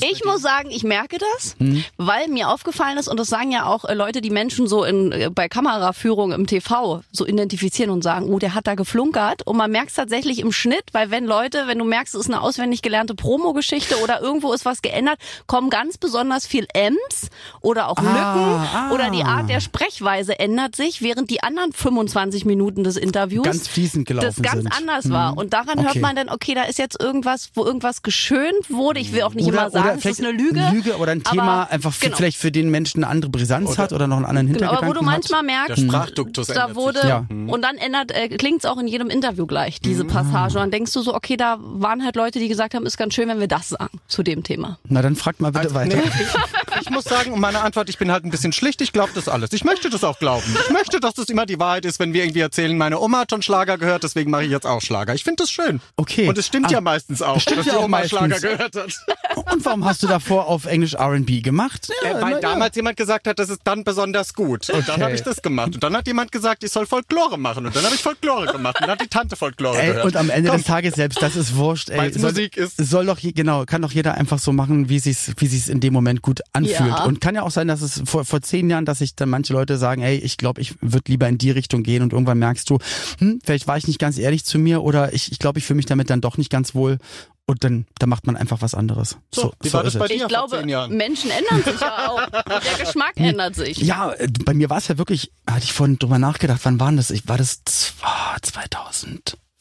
[SPEAKER 2] Ich muss sagen, ich merke das,
[SPEAKER 3] Hm?
[SPEAKER 2] weil mir aufgefallen ist, und das sagen ja auch äh, Leute, die Menschen so in, äh, bei Kameraführung im TV so identifizieren und sagen, oh, der hat da geflunkert. Und man merkt es tatsächlich im Schnitt, weil wenn Leute, wenn du merkst, es ist eine auswendig gelernte Promo-Geschichte oder irgendwo ist was geändert, kommen ganz besonders viel M's oder auch Lücken
[SPEAKER 3] ah.
[SPEAKER 2] oder die Art der Sprechweise ändert sich, während die anderen 25 Minuten des Interviews
[SPEAKER 3] Ganz fließend gelaufen
[SPEAKER 2] das ganz
[SPEAKER 3] sind.
[SPEAKER 2] anders war. Und daran hört
[SPEAKER 3] Okay.
[SPEAKER 2] man dann, okay, da ist jetzt irgendwas, wo irgendwas geschönt wurde. Ich will auch nicht
[SPEAKER 3] oder,
[SPEAKER 2] immer sagen,
[SPEAKER 3] oder
[SPEAKER 2] es
[SPEAKER 3] vielleicht
[SPEAKER 2] ist eine Lüge.
[SPEAKER 3] Lüge oder ein Thema
[SPEAKER 2] aber-
[SPEAKER 3] einfach für,
[SPEAKER 2] genau.
[SPEAKER 3] vielleicht für den Menschen eine andere Brisanz hat oder noch einen anderen
[SPEAKER 2] Genau,
[SPEAKER 3] Hintergedanken
[SPEAKER 2] aber wo du manchmal merkst,
[SPEAKER 1] Der Sprachduktus
[SPEAKER 2] da wurde
[SPEAKER 1] sich.
[SPEAKER 3] Ja.
[SPEAKER 2] und dann ändert äh, klingt's auch in jedem Interview gleich diese
[SPEAKER 3] Mhm.
[SPEAKER 2] Passage und dann denkst du so, okay, da waren halt Leute, die gesagt haben, ist ganz schön, wenn wir das sagen zu dem Thema.
[SPEAKER 3] Na, dann fragt mal bitte
[SPEAKER 1] Also,
[SPEAKER 3] weiter.
[SPEAKER 1] nee, ich muss sagen, um meine Antwort, ich bin halt ein bisschen schlicht, ich glaube das alles. Ich möchte das auch glauben. Ich möchte, dass das immer die Wahrheit ist, wenn wir irgendwie erzählen, meine Oma hat schon Schlager gehört, deswegen mache ich jetzt auch Schlager. Ich finde das schön.
[SPEAKER 3] Okay.
[SPEAKER 1] Und es stimmt
[SPEAKER 3] Ah,
[SPEAKER 1] ja meistens auch,
[SPEAKER 3] stimmt
[SPEAKER 1] dass
[SPEAKER 3] ja
[SPEAKER 1] die
[SPEAKER 3] auch
[SPEAKER 1] Oma
[SPEAKER 3] meistens.
[SPEAKER 1] Schlager gehört hat.
[SPEAKER 3] Und warum hast du davor auf Englisch R&B gemacht? Ja,
[SPEAKER 1] Äh, weil
[SPEAKER 3] ja.
[SPEAKER 1] damals jemand gesagt hat, das ist dann besonders gut. Und dann
[SPEAKER 3] Okay.
[SPEAKER 1] habe ich das gemacht. Und dann hat jemand gesagt, ich soll Folklore machen. Und dann habe ich Folklore gemacht. Und dann hat die Tante Folklore
[SPEAKER 3] Ey,
[SPEAKER 1] gehört.
[SPEAKER 3] und am Ende
[SPEAKER 1] Komm,
[SPEAKER 3] des Tages selbst, das ist wurscht. Ey. Soll-
[SPEAKER 1] Musik ist.
[SPEAKER 3] Soll doch, genau, kann doch jeder einfach so machen, wie sich's, wie sich's in dem Moment gut anfühlt.
[SPEAKER 2] Ja.
[SPEAKER 3] Und kann ja auch sein, dass es vor, vor zehn Jahren, dass sich dann manche Leute sagen, ey, ich glaube, ich würde lieber in die Richtung gehen und irgendwann merkst du, hm, vielleicht war ich nicht ganz ehrlich zu mir oder ich, ich glaube, ich fühle mich damit dann doch nicht ganz wohl. Und dann, dann macht man einfach was anderes.
[SPEAKER 1] So, wie war das
[SPEAKER 3] ist
[SPEAKER 1] bei dir
[SPEAKER 2] Ich
[SPEAKER 1] vor
[SPEAKER 2] glaube,
[SPEAKER 1] zehn Jahren?
[SPEAKER 2] Menschen ändern sich ja auch. Und der Geschmack ändert sich.
[SPEAKER 3] Ja, bei mir war es ja wirklich, hatte ich vorhin drüber nachgedacht, wann war das? Ich, war das z-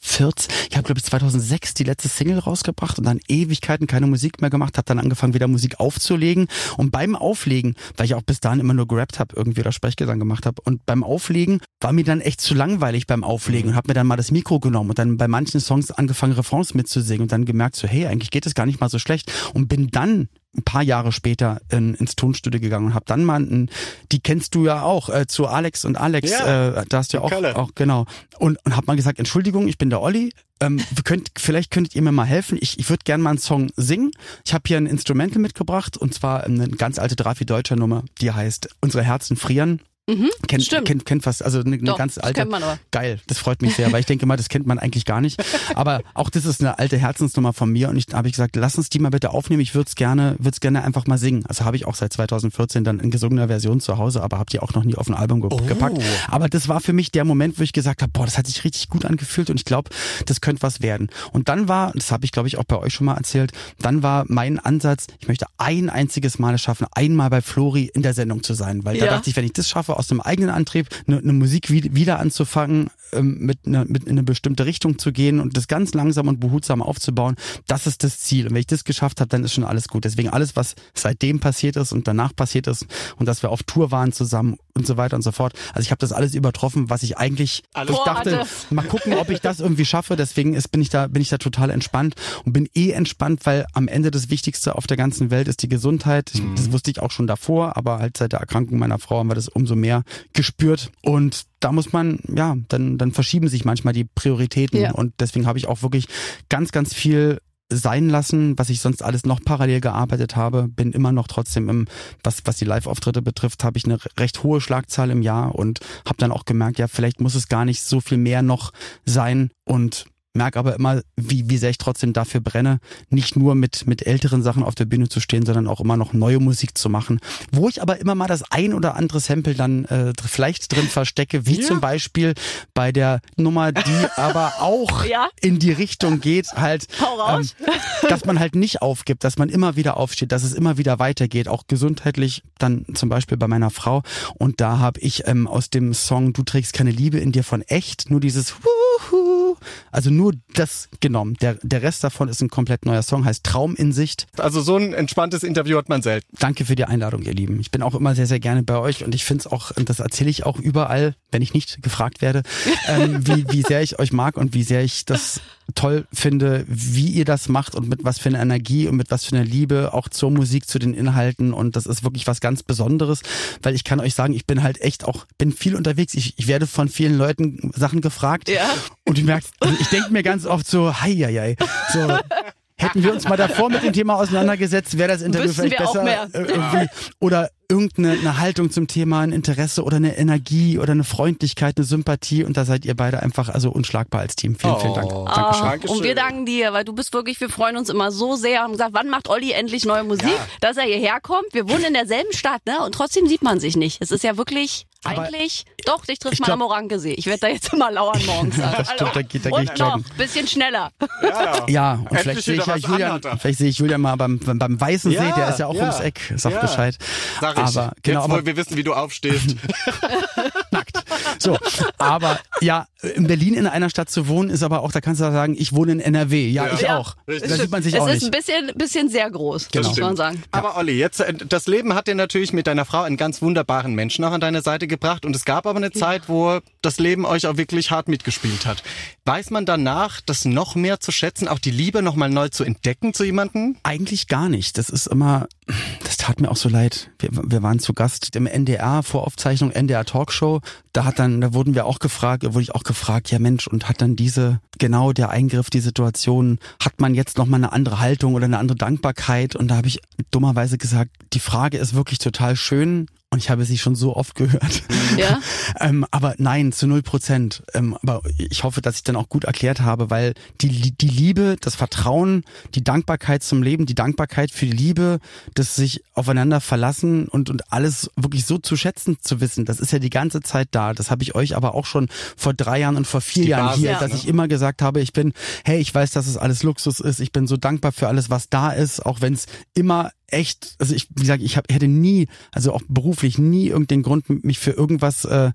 [SPEAKER 3] ah, 2014? Ich habe, glaube ich, 2006 die letzte Single rausgebracht und dann Ewigkeiten keine Musik mehr gemacht, habe dann angefangen, wieder Musik aufzulegen. Und beim Auflegen, weil ich auch bis dahin immer nur gerappt habe, irgendwie oder Sprechgesang gemacht habe, und beim Auflegen war mir dann echt zu langweilig beim Auflegen und habe mir dann mal das Mikro genommen und dann bei manchen Songs angefangen, Refrains mitzusingen und dann gemerkt so, hey, eigentlich geht es gar nicht mal so schlecht. Und bin dann ein paar Jahre später in, ins Tonstudio gegangen und habe dann mal, ein, die kennst du ja auch, äh, zu Alex und Alex,
[SPEAKER 1] Ja,
[SPEAKER 3] äh, da hast du ja auch, auch genau. Und, und habe mal gesagt, Entschuldigung, ich bin der Olli, ähm, wir könnt, vielleicht könntet ihr mir mal helfen. Ich, ich würde gerne mal einen Song singen. Ich habe hier ein Instrumental mitgebracht und zwar eine ganz alte Drafi Deutscher Nummer, die heißt Unsere Herzen frieren.
[SPEAKER 2] Mhm,
[SPEAKER 3] Kennt,
[SPEAKER 2] stimmt.
[SPEAKER 3] kennt, kennt fast, also eine, eine
[SPEAKER 2] Doch,
[SPEAKER 3] ganz
[SPEAKER 2] das
[SPEAKER 3] alte.
[SPEAKER 2] kennt man aber.
[SPEAKER 3] Geil, das freut mich sehr, weil ich denke mal, das kennt man eigentlich gar nicht. Aber auch das ist eine alte Herzensnummer von mir und ich habe ich gesagt, lass uns die mal bitte aufnehmen. Ich würde es gerne, würde es gerne einfach mal singen. Also habe ich auch seit 2014 dann in gesungener Version zu Hause, aber habe die auch noch nie auf ein Album ge gepackt. Aber das war für mich der Moment, wo ich gesagt habe, boah, das hat sich richtig gut angefühlt und ich glaube, das könnte was werden. Und dann war, das habe ich glaube ich auch bei euch schon mal erzählt, dann war mein Ansatz, ich möchte ein einziges Mal es schaffen, einmal bei Flori in der Sendung zu sein, weil da
[SPEAKER 2] Ja.
[SPEAKER 3] dachte ich, wenn ich das schaffe, aus dem eigenen Antrieb eine, eine Musik wie, wieder anzufangen, ähm, mit, einer mit in eine bestimmte Richtung zu gehen und das ganz langsam und behutsam aufzubauen, das ist das Ziel. Und wenn ich das geschafft habe, dann ist schon alles gut. Deswegen alles, was seitdem passiert ist und danach passiert ist und dass wir auf Tour waren zusammen, und so weiter und so fort. Also ich habe das alles übertroffen, was ich eigentlich
[SPEAKER 1] Alles
[SPEAKER 3] ich dachte, mal gucken, ob ich das irgendwie schaffe. Deswegen ist, bin ich da bin ich da total entspannt und bin eh entspannt, weil am Ende das Wichtigste auf der ganzen Welt ist die Gesundheit. Ich, das wusste ich auch schon davor, aber halt seit der Erkrankung meiner Frau haben wir das umso mehr gespürt und da muss man, ja, dann, dann verschieben sich manchmal die Prioritäten.
[SPEAKER 2] Ja.
[SPEAKER 3] Und deswegen habe ich auch wirklich ganz, ganz viel sein lassen, was ich sonst alles noch parallel gearbeitet habe, bin immer noch trotzdem im, was, was die Live-Auftritte betrifft, habe ich eine recht hohe Schlagzahl im Jahr und habe dann auch gemerkt, ja, vielleicht muss es gar nicht so viel mehr noch sein und merke aber immer, wie, wie sehr ich trotzdem dafür brenne, nicht nur mit, mit älteren Sachen auf der Bühne zu stehen, sondern auch immer noch neue Musik zu machen, wo ich aber immer mal das ein oder andere Sample dann äh, vielleicht drin verstecke, wie
[SPEAKER 1] Ja.
[SPEAKER 3] zum Beispiel bei der Nummer, die *laughs* aber auch
[SPEAKER 2] Ja.
[SPEAKER 3] in die Richtung geht, halt,
[SPEAKER 2] raus.
[SPEAKER 3] dass man halt nicht aufgibt, dass man immer wieder aufsteht, dass es immer wieder weitergeht, auch gesundheitlich, dann zum Beispiel bei meiner Frau. Und da habe ich ähm, aus dem Song Du trägst keine Liebe in dir von echt nur dieses Wuhu, also nur das genommen. Der, der Rest davon ist ein komplett neuer Song, heißt Traum in Sicht.
[SPEAKER 1] Also so ein entspanntes Interview hat man selten.
[SPEAKER 3] Danke für die Einladung, ihr Lieben. Ich bin auch immer sehr, sehr gerne bei euch und ich finde es auch, und das erzähle ich auch überall, wenn ich nicht gefragt werde, *laughs* ähm, wie, wie sehr ich euch mag und wie sehr ich das toll finde, wie ihr das macht und mit was für einer Energie und mit was für einer Liebe auch zur Musik, zu den Inhalten und das ist wirklich was ganz Besonderes, weil ich kann euch sagen, ich bin halt echt auch, bin viel unterwegs. Ich, ich werde von vielen Leuten Sachen gefragt
[SPEAKER 2] Ja.
[SPEAKER 3] Und du merkst, also ich denke mir ganz oft so, hei, hei, hei. So, hätten wir uns mal davor mit dem Thema auseinandergesetzt, wäre das Interview
[SPEAKER 2] Wüssten
[SPEAKER 3] vielleicht
[SPEAKER 2] wir auch
[SPEAKER 3] besser.
[SPEAKER 2] mehr.
[SPEAKER 3] äh, irgendwie. Oder irgendeine eine Haltung zum Thema, ein Interesse oder eine Energie oder eine Freundlichkeit, eine Sympathie und da seid ihr beide einfach also unschlagbar als Team. Vielen, vielen Dank.
[SPEAKER 1] Oh.
[SPEAKER 3] Dankeschön.
[SPEAKER 2] Und wir danken dir, weil du bist wirklich, wir freuen uns immer so sehr. Haben gesagt, wann macht Olli endlich neue Musik, dass er hierher kommt. Wir wohnen in derselben Stadt, ne? Und trotzdem sieht man sich nicht. Es ist ja wirklich
[SPEAKER 3] Aber
[SPEAKER 2] eigentlich. Doch, dich trifft
[SPEAKER 3] ich
[SPEAKER 2] man
[SPEAKER 3] glaub-
[SPEAKER 2] am Orankesee. Ich werde da jetzt immer lauern morgens. *laughs*
[SPEAKER 3] Das stimmt, da geht- da geh
[SPEAKER 2] und
[SPEAKER 3] ich
[SPEAKER 2] noch,
[SPEAKER 3] joggen.
[SPEAKER 2] bisschen schneller.
[SPEAKER 1] Ja, *laughs*
[SPEAKER 3] Ja, und
[SPEAKER 1] Endlich
[SPEAKER 3] vielleicht sehe ich ja Julian, vielleicht sehe ich Julian mal beim, beim, Weißen See,
[SPEAKER 1] Ja,
[SPEAKER 3] der ist ja auch
[SPEAKER 1] ja.
[SPEAKER 3] ums Eck, sag
[SPEAKER 1] Ja.
[SPEAKER 3] Bescheid.
[SPEAKER 1] Sag ich.
[SPEAKER 3] Aber genau,
[SPEAKER 1] Jetzt,
[SPEAKER 3] aber
[SPEAKER 1] wir wissen, wie du aufstehst. *laughs* *laughs*
[SPEAKER 3] So, aber ja, in Berlin in einer Stadt zu wohnen, ist aber auch, da kannst du sagen, ich wohne in NRW. Ja,
[SPEAKER 1] Ja.
[SPEAKER 3] ich
[SPEAKER 2] Ja.
[SPEAKER 3] auch.
[SPEAKER 1] Richtig.
[SPEAKER 3] Da sieht man sich
[SPEAKER 2] es
[SPEAKER 3] auch
[SPEAKER 2] ist
[SPEAKER 3] nicht.
[SPEAKER 2] ein bisschen, bisschen sehr groß,
[SPEAKER 3] Genau.
[SPEAKER 2] muss man sagen.
[SPEAKER 1] Aber Olli, jetzt äh, das Leben hat dir natürlich mit deiner Frau einen ganz wunderbaren Menschen auch an deine Seite gebracht und es gab aber eine Zeit, wo das Leben euch auch wirklich hart mitgespielt hat. Weiß man danach, das noch mehr zu schätzen, auch die Liebe noch mal neu zu entdecken zu jemandem?
[SPEAKER 3] Eigentlich gar nicht. Das ist immer, das tat mir auch so leid. Wir, wir waren zu Gast im NDR Voraufzeichnung NDR Talkshow. Da hat dann, da wurden wir auch gefragt, wurde ich auch gefragt, ja Mensch, und hat dann diese, genau der Eingriff, die Situation, hat man jetzt nochmal eine andere Haltung oder eine andere Dankbarkeit? Und da habe ich dummerweise gesagt, die Frage ist wirklich total schön. Und ich habe sie schon so oft gehört.
[SPEAKER 2] Ja. *laughs*
[SPEAKER 3] ähm, aber nein, zu null Prozent. Ähm, aber ich hoffe, dass ich dann auch gut erklärt habe, weil die, die Liebe, das Vertrauen, die Dankbarkeit zum Leben, die Dankbarkeit für die Liebe, das sich aufeinander verlassen und, und alles wirklich so zu schätzen zu wissen, das ist ja die ganze Zeit da. Das habe ich euch aber auch schon vor drei Jahren und vor vier
[SPEAKER 1] Die
[SPEAKER 3] Jahren
[SPEAKER 1] Basis,
[SPEAKER 3] hier,
[SPEAKER 1] ja.
[SPEAKER 3] dass
[SPEAKER 1] ne?
[SPEAKER 3] ich immer gesagt habe, ich bin, hey, ich weiß, dass es alles Luxus ist, ich bin so dankbar für alles, was da ist, auch wenn es immer echt, also ich, wie gesagt, ich hab, hätte nie, also auch beruflich nie irgendeinen Grund, mich für irgendwas, äh,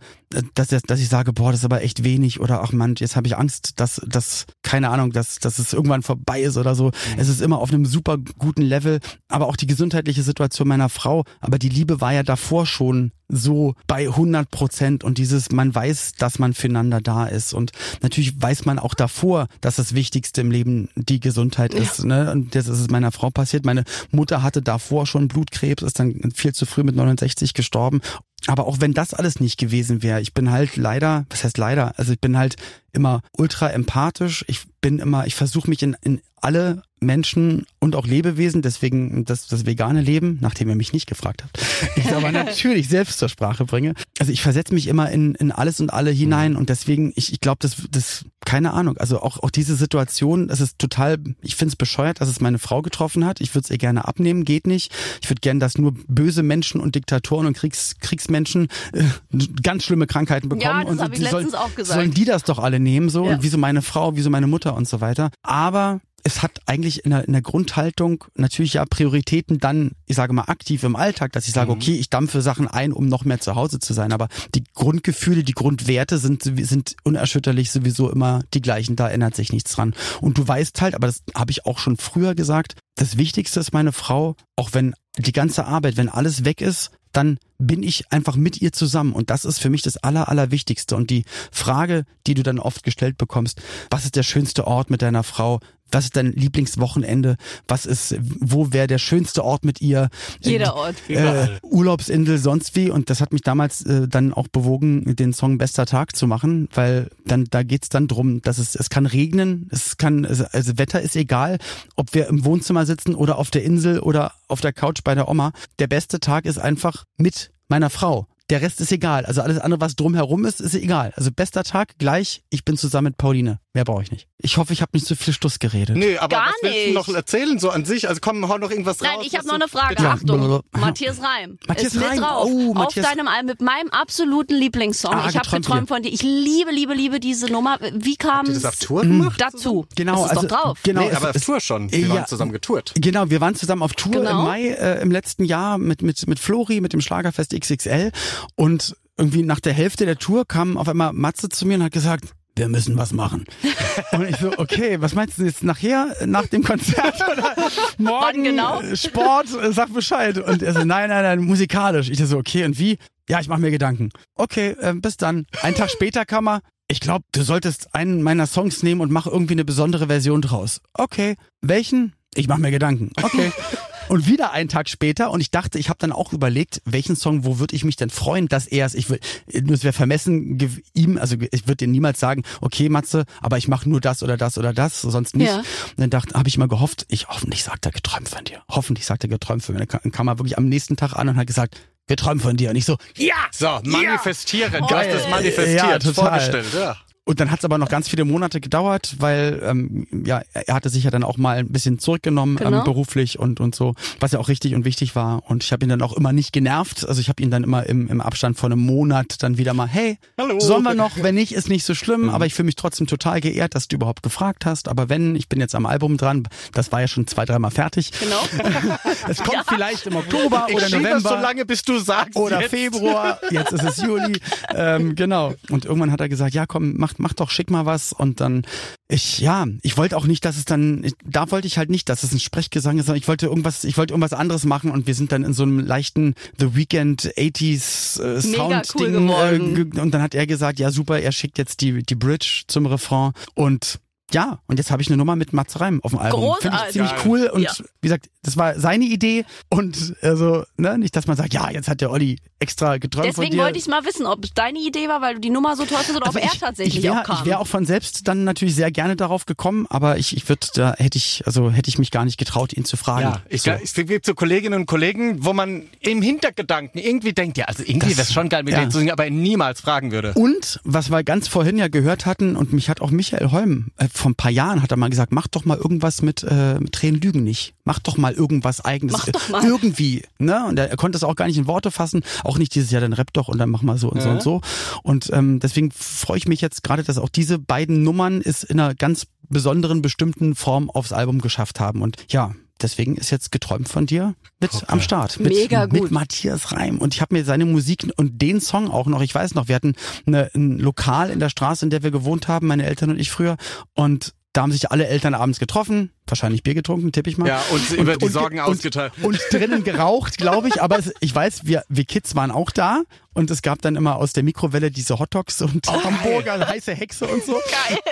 [SPEAKER 3] dass, dass ich sage, boah, das ist aber echt wenig oder ach man, jetzt habe ich Angst, dass, dass, keine Ahnung, dass, dass es irgendwann vorbei ist oder so. Es ist immer auf einem super guten Level, aber auch die gesundheitliche Situation meiner Frau, aber die Liebe war ja davor schon so bei 100 Prozent und dieses, man weiß, dass man füreinander da ist und natürlich weiß man auch davor, dass das Wichtigste im Leben die Gesundheit ist, ne? Und das ist meiner Frau passiert. Meine Mutter hatte davor schon Blutkrebs, ist dann viel zu früh mit 69 gestorben. Aber auch wenn das alles nicht gewesen wäre, ich bin halt leider, was heißt leider, also ich bin halt immer ultra empathisch. Ich bin immer, ich versuche mich in, in alle Menschen und auch Lebewesen, deswegen das, das vegane Leben, nachdem ihr mich nicht gefragt habt, *laughs* ich aber natürlich selbst zur Sprache bringe. Also ich versetze mich immer in, in alles und alle hinein und deswegen, ich, ich glaube, das, das, keine Ahnung, also auch, auch diese Situation, es ist total, ich finde es bescheuert, dass es meine Frau getroffen hat. Ich würde es ihr gerne abnehmen, geht nicht. Ich würde gerne, dass nur böse Menschen und Diktatoren und Kriegs, Kriegsmenschen äh, ganz schlimme Krankheiten bekommen.
[SPEAKER 2] Ja, das
[SPEAKER 3] und
[SPEAKER 2] hab ich letztens
[SPEAKER 3] sollen,
[SPEAKER 2] auch gesagt.
[SPEAKER 3] Sollen die das doch alle nehmen so
[SPEAKER 2] Ja.
[SPEAKER 3] und wieso meine Frau, wieso meine Mutter und so weiter. Aber es hat eigentlich in der, in der Grundhaltung natürlich ja Prioritäten dann, ich sage mal, aktiv im Alltag, dass ich sage,
[SPEAKER 1] Mhm.
[SPEAKER 3] okay, ich dampfe Sachen ein, um noch mehr zu Hause zu sein. Aber die Grundgefühle, die Grundwerte sind, sind unerschütterlich sowieso immer die gleichen, da ändert sich nichts dran. Und du weißt halt, aber das habe ich auch schon früher gesagt, das Wichtigste ist meine Frau, auch wenn die ganze Arbeit, wenn alles weg ist, dann bin ich einfach mit ihr zusammen. Und das ist für mich das Aller, Allerwichtigste. Und die Frage, die du dann oft gestellt bekommst, was ist der schönste Ort mit deiner Frau? Was ist dein Lieblingswochenende? Was ist, wo wäre der schönste Ort mit ihr?
[SPEAKER 2] Jeder Ort.
[SPEAKER 3] Äh, Urlaubsinsel, sonst wie. Und das hat mich damals äh, dann auch bewogen, den Song Bester Tag zu machen, weil dann da geht's dann drum, dass es, es kann regnen, es kann, also Wetter ist egal, ob wir im Wohnzimmer sitzen oder auf der Insel oder auf der Couch bei der Oma. Der beste Tag ist einfach mit meiner Frau. Der Rest ist egal. Also alles andere, was drumherum ist, ist egal. Also bester Tag gleich, ich bin zusammen mit Pauline. Mehr brauche ich nicht. Ich hoffe, ich habe nicht so viel Stuss geredet.
[SPEAKER 1] Nee, aber
[SPEAKER 2] Gar
[SPEAKER 1] was willst du
[SPEAKER 2] nicht.
[SPEAKER 1] noch erzählen so an sich? Also komm, hau noch irgendwas
[SPEAKER 2] Nein,
[SPEAKER 1] raus.
[SPEAKER 2] ich habe noch
[SPEAKER 1] du-
[SPEAKER 2] eine Frage.
[SPEAKER 1] Bitte.
[SPEAKER 2] Achtung. Matthias Reim
[SPEAKER 3] Matthias
[SPEAKER 2] ist
[SPEAKER 3] Reim.
[SPEAKER 2] drauf.
[SPEAKER 3] Oh,
[SPEAKER 2] auf
[SPEAKER 3] Matthias-
[SPEAKER 2] deinem Album mit meinem absoluten Lieblingssong.
[SPEAKER 3] Ah,
[SPEAKER 2] ich habe
[SPEAKER 3] geträumt
[SPEAKER 2] von dir. Ich liebe, liebe, liebe diese Nummer. Wie kam es dazu?
[SPEAKER 3] Genau,
[SPEAKER 2] das ist
[SPEAKER 3] also
[SPEAKER 2] doch drauf.
[SPEAKER 3] genau,
[SPEAKER 1] Nee,
[SPEAKER 3] es-
[SPEAKER 1] aber auf Tour schon. Wir
[SPEAKER 3] Ja.
[SPEAKER 1] waren zusammen getourt.
[SPEAKER 3] Genau, wir waren zusammen auf Tour
[SPEAKER 2] Genau.
[SPEAKER 3] im Mai äh, im letzten Jahr mit mit mit Flori mit dem Schlagerfest XXL und irgendwie nach der Hälfte der Tour kam auf einmal Matze zu mir und hat gesagt, wir müssen was machen. *laughs* Und ich so, okay, was meinst du jetzt nachher, nach dem Konzert *laughs* oder morgen
[SPEAKER 2] genau?
[SPEAKER 3] Sport, sag Bescheid. Und er so, nein, nein, nein, musikalisch. Ich so, okay, und wie? Ja, ich mache mir Gedanken. Okay, äh, bis dann. Ein Tag später kam er, ich glaube, du solltest einen meiner Songs nehmen und mach irgendwie eine besondere Version draus. Okay, welchen? Ich mache mir Gedanken. Okay. *laughs* Und wieder einen Tag später und ich dachte, ich habe dann auch überlegt, welchen Song, wo würde ich mich denn freuen, dass er es, ich will, nur es wäre vermessen ihm, also ich würde dir niemals sagen, okay Matze, aber ich mache nur das oder das oder das, sonst nicht.
[SPEAKER 2] Ja.
[SPEAKER 3] Und dann dachte, habe ich immer gehofft, ich hoffentlich sagt er geträumt von dir. Hoffentlich sagt er geträumt von mir. Dann kam- er wirklich am nächsten Tag an und hat gesagt, wir träumen von dir. Und ich so, ja!
[SPEAKER 1] So, manifestieren. Du hast
[SPEAKER 3] Geil.
[SPEAKER 1] es manifestiert,
[SPEAKER 3] Ja, total.
[SPEAKER 1] vorgestellt. Ja.
[SPEAKER 3] Und dann hat es aber noch ganz viele Monate gedauert, weil ähm, ja er hatte sich ja dann auch mal ein bisschen zurückgenommen
[SPEAKER 2] Genau.
[SPEAKER 3] ähm, beruflich und und so, was ja auch richtig und wichtig war. Und ich habe ihn dann auch immer nicht genervt. Also ich habe ihn dann immer im, im Abstand von einem Monat dann wieder mal, hey,
[SPEAKER 1] Hallo.
[SPEAKER 3] sollen wir noch? Wenn nicht, ist nicht so
[SPEAKER 1] Mhm.
[SPEAKER 3] schlimm. Aber ich fühle mich trotzdem total geehrt, dass du überhaupt gefragt hast. Aber wenn, ich bin jetzt am Album dran, das war ja schon zwei, dreimal fertig.
[SPEAKER 2] Genau. *laughs*
[SPEAKER 3] Es kommt vielleicht im Oktober
[SPEAKER 1] Ich
[SPEAKER 3] oder November.
[SPEAKER 1] so lange, bis du sagst.
[SPEAKER 3] Oder
[SPEAKER 1] jetzt.
[SPEAKER 3] Februar, jetzt ist es Juli. *laughs* Ähm, genau. Und irgendwann hat er gesagt, ja komm, mach, mach doch, schick mal was. Und dann, ich, ja, ich wollte auch nicht, dass es dann, ich, da wollte ich halt nicht, dass es ein Sprechgesang ist, sondern ich wollte irgendwas, ich wollte irgendwas anderes machen und wir sind dann in so einem leichten The Weekend 80s äh,
[SPEAKER 2] Mega
[SPEAKER 3] Sound
[SPEAKER 2] cool
[SPEAKER 3] Ding.
[SPEAKER 2] geworden.
[SPEAKER 3] Äh, und dann hat er gesagt, ja super, er schickt jetzt die, die Bridge zum Refrain und ja, und jetzt habe ich eine Nummer mit Mats Reim auf dem Album. Finde ich
[SPEAKER 2] Großartig.
[SPEAKER 3] ziemlich cool. Und
[SPEAKER 2] Ja.
[SPEAKER 3] wie gesagt, das war seine Idee. Und also, ne, nicht, dass man sagt, ja, jetzt hat der Olli extra geträumt von
[SPEAKER 2] Deswegen
[SPEAKER 3] dir.
[SPEAKER 2] wollte ich mal wissen, ob es deine Idee war, weil du die Nummer so toll findest oder
[SPEAKER 3] Also
[SPEAKER 2] ob er
[SPEAKER 3] ich,
[SPEAKER 2] tatsächlich
[SPEAKER 3] ich wär,
[SPEAKER 2] auch kam.
[SPEAKER 3] Ich wäre auch von selbst dann natürlich sehr gerne darauf gekommen, aber ich, ich würde, da hätte ich, also hätte ich mich gar nicht getraut, ihn zu fragen.
[SPEAKER 1] Ja, ich,
[SPEAKER 3] so.
[SPEAKER 1] ich gibt so Kolleginnen und Kollegen, wo man im Hintergedanken irgendwie denkt, ja, also irgendwie
[SPEAKER 3] Das-
[SPEAKER 1] wäre es schon geil, mit
[SPEAKER 3] ja.
[SPEAKER 1] denen zu singen, aber ihn niemals fragen würde.
[SPEAKER 3] Und was wir ganz vorhin ja gehört hatten, und mich hat auch Michael Holm äh, vor ein paar Jahren hat er mal gesagt, mach doch mal irgendwas mit, äh, mit Tränen lügen nicht. Mach doch mal irgendwas eigenes.
[SPEAKER 2] Mach doch mal.
[SPEAKER 3] Irgendwie. Ne? Und er, er konnte es auch gar nicht in Worte fassen. Auch nicht dieses Jahr, dann rapp doch und dann mach mal so und so
[SPEAKER 1] Ja.
[SPEAKER 3] und so. Und ähm, deswegen freue ich mich jetzt gerade, dass auch diese beiden Nummern es in einer ganz besonderen, bestimmten Form aufs Album geschafft haben. Und ja, deswegen ist jetzt geträumt von dir mit am Start. Mit,
[SPEAKER 2] Mega gut.
[SPEAKER 3] Mit Matthias Reim. Und ich habe mir seine Musik und den Song auch noch, ich weiß noch, wir hatten eine, ein Lokal in der Straße, in der wir gewohnt haben, meine Eltern und ich früher. Und da haben sich alle Eltern abends getroffen, wahrscheinlich Bier getrunken, tippe ich mal.
[SPEAKER 1] Ja, und über die Sorgen
[SPEAKER 3] und,
[SPEAKER 1] ausgeteilt.
[SPEAKER 3] Und drinnen geraucht, glaube ich. Aber es, ich weiß, wir, wir Kids waren auch da. Und es gab dann immer aus der Mikrowelle diese Hotdogs und Hamburger, heiße Hexe und so.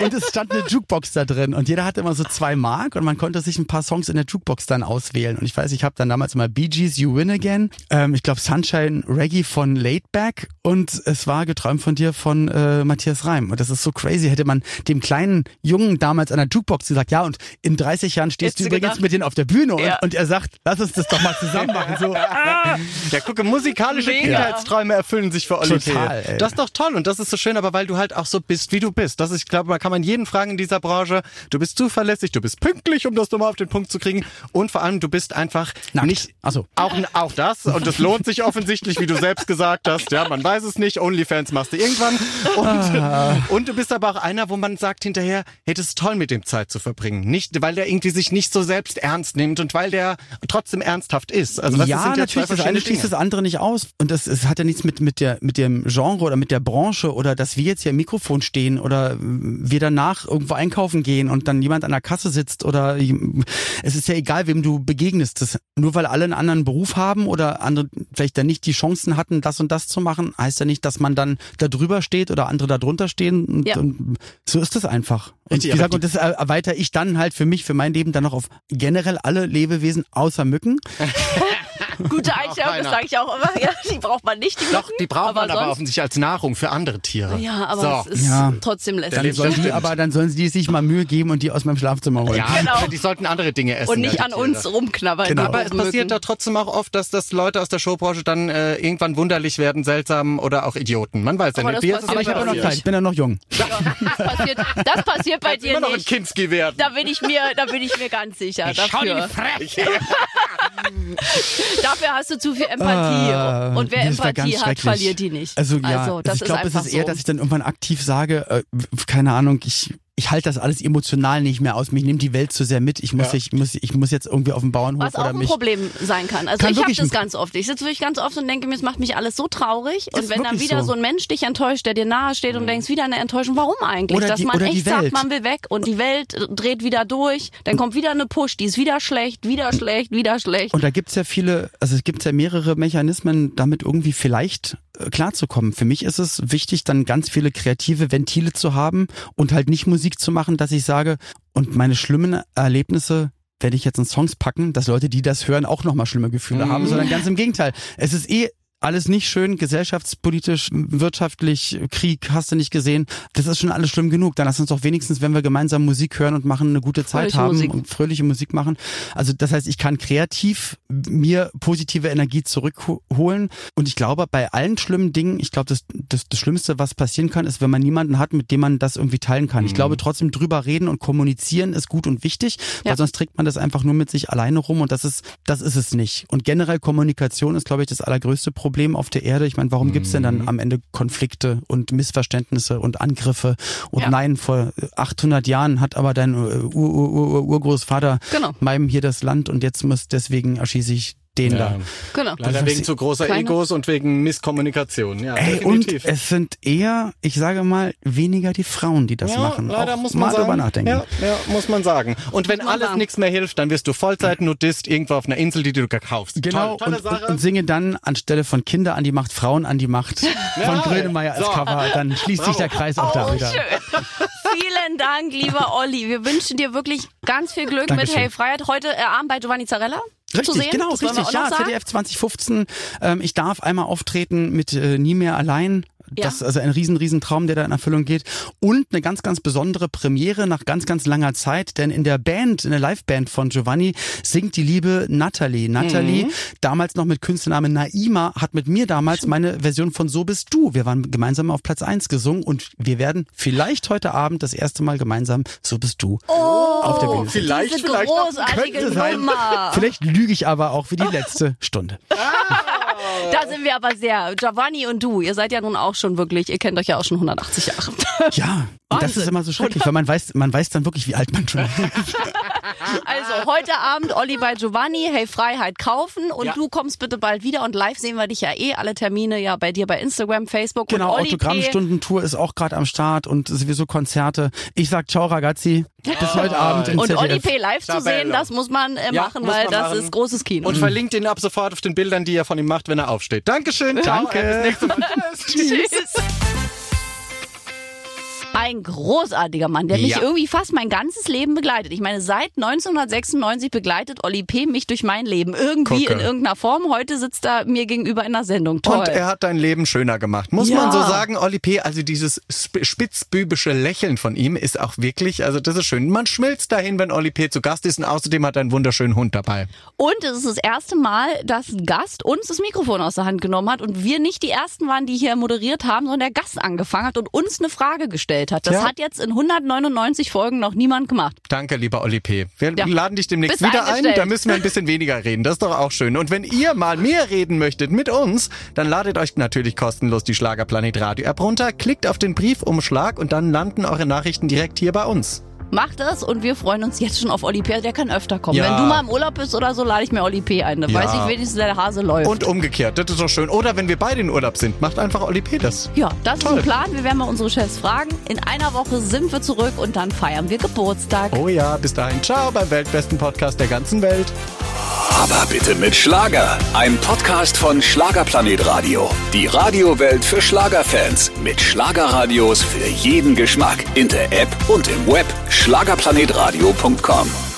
[SPEAKER 3] Und es stand eine Jukebox da drin. Und jeder hatte immer so zwei Mark und man konnte sich ein paar Songs in der Jukebox dann auswählen. Und ich weiß, ich habe dann damals immer Bee Gees, You Win Again. Ähm, ich glaube Sunshine Reggae von Laid Back. Und es war geträumt von dir von äh, Matthias Reim. Und das ist so crazy. Hätte man dem kleinen Jungen damals an der Jukebox gesagt, ja, und in 30 Jahren stehst
[SPEAKER 2] Hättest
[SPEAKER 3] du übrigens
[SPEAKER 2] gedacht?
[SPEAKER 3] mit denen auf der Bühne.
[SPEAKER 2] Ja.
[SPEAKER 3] Und, und er sagt, lass uns das doch mal zusammen machen. So, *laughs*
[SPEAKER 1] Ja, gucke, musikalische
[SPEAKER 2] Mega.
[SPEAKER 1] Kindheitsträume erfüllen sich für Olli
[SPEAKER 3] Total, ey.
[SPEAKER 1] Das ist doch toll und das ist so schön, aber weil du halt auch so bist, wie du bist. Das ist, ich glaube, man kann man jeden fragen in dieser Branche. Du bist zuverlässig, du bist pünktlich, um das nochmal auf den Punkt zu kriegen und vor allem du bist einfach
[SPEAKER 3] Nackt.
[SPEAKER 1] nicht
[SPEAKER 3] Ach so.
[SPEAKER 1] auch auch das und das lohnt sich offensichtlich, wie du selbst gesagt hast. Ja, man weiß es nicht. OnlyFans machst du irgendwann und, und du bist aber auch einer, wo man sagt hinterher, hey, das ist toll mit dem Zeit zu verbringen. Nicht, weil der irgendwie sich nicht so selbst ernst nimmt und weil der trotzdem ernsthaft ist. Also das
[SPEAKER 3] ja,
[SPEAKER 1] sind ja
[SPEAKER 3] natürlich,
[SPEAKER 1] zwei
[SPEAKER 3] das eine schließt das andere nicht aus. Und das, es hat ja nichts mit, mit, der, mit dem Genre oder mit der Branche oder dass wir jetzt hier im Mikrofon stehen oder wir danach irgendwo einkaufen gehen und dann jemand an der Kasse sitzt oder es ist ja egal, wem du begegnest. Das, nur weil alle einen anderen Beruf haben oder andere vielleicht dann nicht die Chancen hatten, das und das zu machen, heißt ja nicht, dass man dann da drüber steht oder andere da drunter stehen. Und,
[SPEAKER 2] Ja.
[SPEAKER 3] und so ist das einfach. Und wie gesagt, und das er- erweitere ich dann halt für mich, für mein Leben dann noch auf generell alle Lebewesen außer Mücken. *laughs* *laughs*
[SPEAKER 2] Gute Einstellung, das sage ich auch immer. Ja, die braucht man nicht, die
[SPEAKER 1] Doch,
[SPEAKER 2] Mücken,
[SPEAKER 1] die braucht man aber offensichtlich als Nahrung für andere Tiere.
[SPEAKER 2] Ja, aber
[SPEAKER 1] so.
[SPEAKER 2] es ist
[SPEAKER 3] Ja.
[SPEAKER 2] trotzdem lästig.
[SPEAKER 3] Dann sollen die aber, dann sollen sie sich mal Mühe geben und die aus meinem Schlafzimmer holen.
[SPEAKER 1] Ja,
[SPEAKER 2] Genau.
[SPEAKER 1] die sollten andere Dinge essen.
[SPEAKER 2] Und nicht
[SPEAKER 1] ja,
[SPEAKER 2] an
[SPEAKER 1] die
[SPEAKER 2] uns rumknabbern.
[SPEAKER 3] Genau.
[SPEAKER 2] die
[SPEAKER 1] Aber es passiert da trotzdem auch oft, dass das Leute aus der Showbranche dann äh, irgendwann wunderlich werden, seltsam oder auch Idioten. Man weiß ja
[SPEAKER 2] Aber
[SPEAKER 1] nicht.
[SPEAKER 2] das
[SPEAKER 1] Wie
[SPEAKER 3] Aber ich habe ja noch. Zeit, ich bin ja noch jung. *laughs*
[SPEAKER 2] Das passiert, das passiert bei
[SPEAKER 1] Kannst immer
[SPEAKER 2] dir
[SPEAKER 1] noch ein
[SPEAKER 2] nicht.
[SPEAKER 1] Kinski werden.
[SPEAKER 2] Da bin ich mir, da bin ich mir ganz sicher. Dafür, *laughs* dafür hast du zu viel Empathie.
[SPEAKER 3] Ah,
[SPEAKER 2] Und wer Empathie hat, verliert die nicht.
[SPEAKER 3] Also ja,
[SPEAKER 2] also, das
[SPEAKER 3] ich glaube, es ist eher,
[SPEAKER 2] so.
[SPEAKER 3] dass ich dann irgendwann aktiv sage, äh, keine Ahnung, ich ich halte das alles emotional nicht mehr aus. Mich nimmt die Welt zu sehr mit. Ich muss,
[SPEAKER 1] Ja.
[SPEAKER 3] ich muss, ich muss jetzt irgendwie auf dem Bauernhof
[SPEAKER 2] Was auch
[SPEAKER 3] oder
[SPEAKER 2] ein
[SPEAKER 3] mich.
[SPEAKER 2] Problem sein kann. Also
[SPEAKER 3] Kann
[SPEAKER 2] ich habe das
[SPEAKER 3] ein-
[SPEAKER 2] ganz oft. Ich sitze wirklich ganz oft und denke mir, es macht mich alles so traurig. Und wenn dann wieder
[SPEAKER 3] so.
[SPEAKER 2] so. ein Mensch dich enttäuscht, der dir nahe steht und denkst, wieder eine Enttäuschung, warum eigentlich?
[SPEAKER 3] Oder
[SPEAKER 2] Dass
[SPEAKER 3] die-
[SPEAKER 2] man
[SPEAKER 3] oder die
[SPEAKER 2] echt sagt,
[SPEAKER 3] Welt.
[SPEAKER 2] man will weg und die Welt dreht wieder durch, dann kommt wieder eine Push, die ist wieder schlecht, wieder schlecht, wieder schlecht.
[SPEAKER 3] Und da gibt's ja viele, also es gibt ja mehrere Mechanismen, damit irgendwie vielleicht klarzukommen. Für mich ist es wichtig, dann ganz viele kreative Ventile zu haben und halt nicht Musik zu machen, dass ich sage, und meine schlimmen Erlebnisse werde ich jetzt in Songs packen, dass Leute, die das hören, auch nochmal schlimme Gefühle haben, sondern ganz im Gegenteil. Es ist eh alles nicht schön, gesellschaftspolitisch, wirtschaftlich, Krieg, hast du nicht gesehen. Das ist schon alles schlimm genug. Dann lass uns doch wenigstens, wenn wir gemeinsam Musik hören und machen, eine gute Zeit
[SPEAKER 2] Fröhliche
[SPEAKER 3] haben
[SPEAKER 2] Musik.
[SPEAKER 3] und fröhliche Musik machen. Also das heißt, ich kann kreativ mir positive Energie zurückholen. Und ich glaube, bei allen schlimmen Dingen, ich glaube, das, das, das Schlimmste, was passieren kann, ist, wenn man niemanden hat, mit dem man das irgendwie teilen kann. Ich glaube, trotzdem drüber reden und kommunizieren ist gut und wichtig,
[SPEAKER 2] Ja.
[SPEAKER 3] weil sonst trägt man das einfach nur mit sich alleine rum und das ist, das ist es nicht. Und generell Kommunikation ist, glaube ich, das allergrößte Problem auf der Erde. Ich meine, warum gibt's denn dann am Ende Konflikte und Missverständnisse und Angriffe? Und
[SPEAKER 2] Ja.
[SPEAKER 3] nein, vor 800 Jahren hat aber dein äh, Ur -Ur -Ur Urgroßvater
[SPEAKER 2] Genau.
[SPEAKER 3] meinem hier das Land und jetzt muss deswegen erschieße ich den da.
[SPEAKER 2] Genau.
[SPEAKER 1] Leider
[SPEAKER 3] Das
[SPEAKER 1] wegen zu großer
[SPEAKER 2] Keine-
[SPEAKER 1] Egos und wegen Misskommunikation. Ja,
[SPEAKER 3] Ey, und es sind eher, ich sage mal, weniger die Frauen, die das
[SPEAKER 1] ja,
[SPEAKER 3] machen.
[SPEAKER 1] leider
[SPEAKER 3] Auch
[SPEAKER 1] muss man
[SPEAKER 3] mal
[SPEAKER 1] sagen.
[SPEAKER 3] drüber nachdenken.
[SPEAKER 1] Ja, ja, muss man sagen. Und wenn alles nichts mehr hilft, dann wirst du Vollzeit-Nudist irgendwo auf einer Insel, die du kaufst.
[SPEAKER 3] Genau,
[SPEAKER 1] Toll,
[SPEAKER 3] und, und, und singe dann anstelle von Kinder an die Macht, Frauen an die Macht von
[SPEAKER 1] Ja,
[SPEAKER 3] Grönemeyer als
[SPEAKER 1] so.
[SPEAKER 3] Cover. Dann schließt sich der Kreis auch da
[SPEAKER 2] Oh,
[SPEAKER 3] wieder.
[SPEAKER 2] schön. Vielen Dank, lieber Olli. Wir wünschen dir wirklich ganz viel Glück
[SPEAKER 3] Dankeschön.
[SPEAKER 2] mit Hey Freiheit. Heute äh, Abend bei Giovanni Zarella zu
[SPEAKER 3] Richtig,
[SPEAKER 2] sehen.
[SPEAKER 3] genau,
[SPEAKER 2] das
[SPEAKER 3] richtig. Ja. ZDF 2015. Ähm, ich darf einmal auftreten mit äh, Nie mehr allein.
[SPEAKER 2] Ja.
[SPEAKER 3] Das ist also ein riesen, riesen Traum, der da in Erfüllung geht. Und eine ganz, ganz besondere Premiere nach ganz, ganz langer Zeit, denn in der Band, in der Liveband von Giovanni singt die liebe Natalie. Natalie, damals noch mit Künstlernamen Naima, hat mit mir damals meine Version von So bist du. Wir waren gemeinsam auf Platz eins gesungen und wir werden vielleicht heute Abend das erste Mal gemeinsam So bist du auf der Bühne
[SPEAKER 1] vielleicht, vielleicht
[SPEAKER 3] Könnte sein. Vielleicht lüge ich aber auch für die letzte Stunde.
[SPEAKER 2] Da sind wir aber sehr. Giovanni und du, ihr seid ja nun auch schon wirklich, ihr kennt euch ja auch schon 180 Jahre.
[SPEAKER 3] Ja, und das
[SPEAKER 2] Wahnsinn.
[SPEAKER 3] ist immer so schrecklich, weil man weiß, man weiß dann wirklich, wie alt man schon *laughs* ist.
[SPEAKER 2] Also heute Abend Olli bei Giovanni, Hey Freiheit kaufen und
[SPEAKER 1] Ja.
[SPEAKER 2] du kommst bitte bald wieder und live sehen wir dich ja eh. Alle Termine ja bei dir bei Instagram, Facebook
[SPEAKER 3] Genau,
[SPEAKER 2] und Olli.
[SPEAKER 3] Autogrammstundentour ist auch gerade am Start und sowieso Konzerte. Ich sag ciao ragazzi, bis heute Abend im
[SPEAKER 2] Und
[SPEAKER 3] ZDF.
[SPEAKER 2] Olli P. live zu
[SPEAKER 1] Ciao,
[SPEAKER 2] sehen, das muss man äh,
[SPEAKER 1] Ja,
[SPEAKER 2] machen,
[SPEAKER 1] muss
[SPEAKER 2] weil
[SPEAKER 1] man
[SPEAKER 2] das
[SPEAKER 1] machen.
[SPEAKER 2] ist großes Kino.
[SPEAKER 1] Und verlinkt ihn ab sofort auf den Bildern, die er von ihm macht, wenn er aufsteht. Dankeschön. Ciao.
[SPEAKER 3] Danke.
[SPEAKER 1] Bis nächste Mal. *laughs* Tschüss.
[SPEAKER 2] Tschüss. Ein großartiger Mann, der mich
[SPEAKER 1] Ja.
[SPEAKER 2] irgendwie fast mein ganzes Leben begleitet. Ich meine, seit 1996 begleitet Olli P. mich durch mein Leben. Irgendwie
[SPEAKER 1] Gucke.
[SPEAKER 2] in irgendeiner Form. Heute sitzt er mir gegenüber in der Sendung. Toll.
[SPEAKER 1] Und er hat dein Leben schöner gemacht. Muss
[SPEAKER 2] Ja.
[SPEAKER 1] man so sagen, Oli P., also dieses sp- spitzbübische Lächeln von ihm ist auch wirklich, also das ist schön. Man schmilzt dahin, wenn Oli P. zu Gast ist und außerdem hat er einen wunderschönen Hund dabei.
[SPEAKER 2] Und es ist das erste Mal, dass ein Gast uns das Mikrofon aus der Hand genommen hat und wir nicht die ersten waren, die hier moderiert haben, sondern der Gast angefangen hat und uns eine Frage gestellt hat. Das
[SPEAKER 1] Ja.
[SPEAKER 2] hat jetzt in 199 Folgen noch niemand gemacht.
[SPEAKER 1] Danke, lieber Oli P. Wir
[SPEAKER 2] Ja.
[SPEAKER 1] laden dich demnächst
[SPEAKER 2] Bist
[SPEAKER 1] wieder ein, da müssen wir ein bisschen weniger reden. Das ist doch auch schön. Und wenn ihr mal mehr reden möchtet mit uns, dann ladet euch natürlich kostenlos die Schlagerplanet Radio App runter, klickt auf den Briefumschlag und dann landen eure Nachrichten direkt hier bei uns.
[SPEAKER 2] Macht das und wir freuen uns jetzt schon auf Oli P. Der kann öfter kommen.
[SPEAKER 1] Ja.
[SPEAKER 2] Wenn du mal im Urlaub bist oder so, lade ich mir Oli P. ein. Dann
[SPEAKER 1] Ja.
[SPEAKER 2] weiß ich wenigstens, der Hase läuft.
[SPEAKER 1] Und umgekehrt, das ist doch schön. Oder wenn wir beide in Urlaub sind, macht einfach Oli P. das.
[SPEAKER 2] ja, das
[SPEAKER 1] Toll.
[SPEAKER 2] ist ein Plan. Wir werden mal unsere Chefs fragen. In einer Woche sind wir zurück und dann feiern wir Geburtstag.
[SPEAKER 1] Oh ja, bis dahin. Ciao beim weltbesten Podcast der ganzen Welt.
[SPEAKER 4] Aber bitte mit Schlager. Ein Podcast von Schlagerplanet Radio. Die Radiowelt für Schlagerfans. Mit Schlagerradios für jeden Geschmack. In der App und im Web. Schlagerplanetradio.com.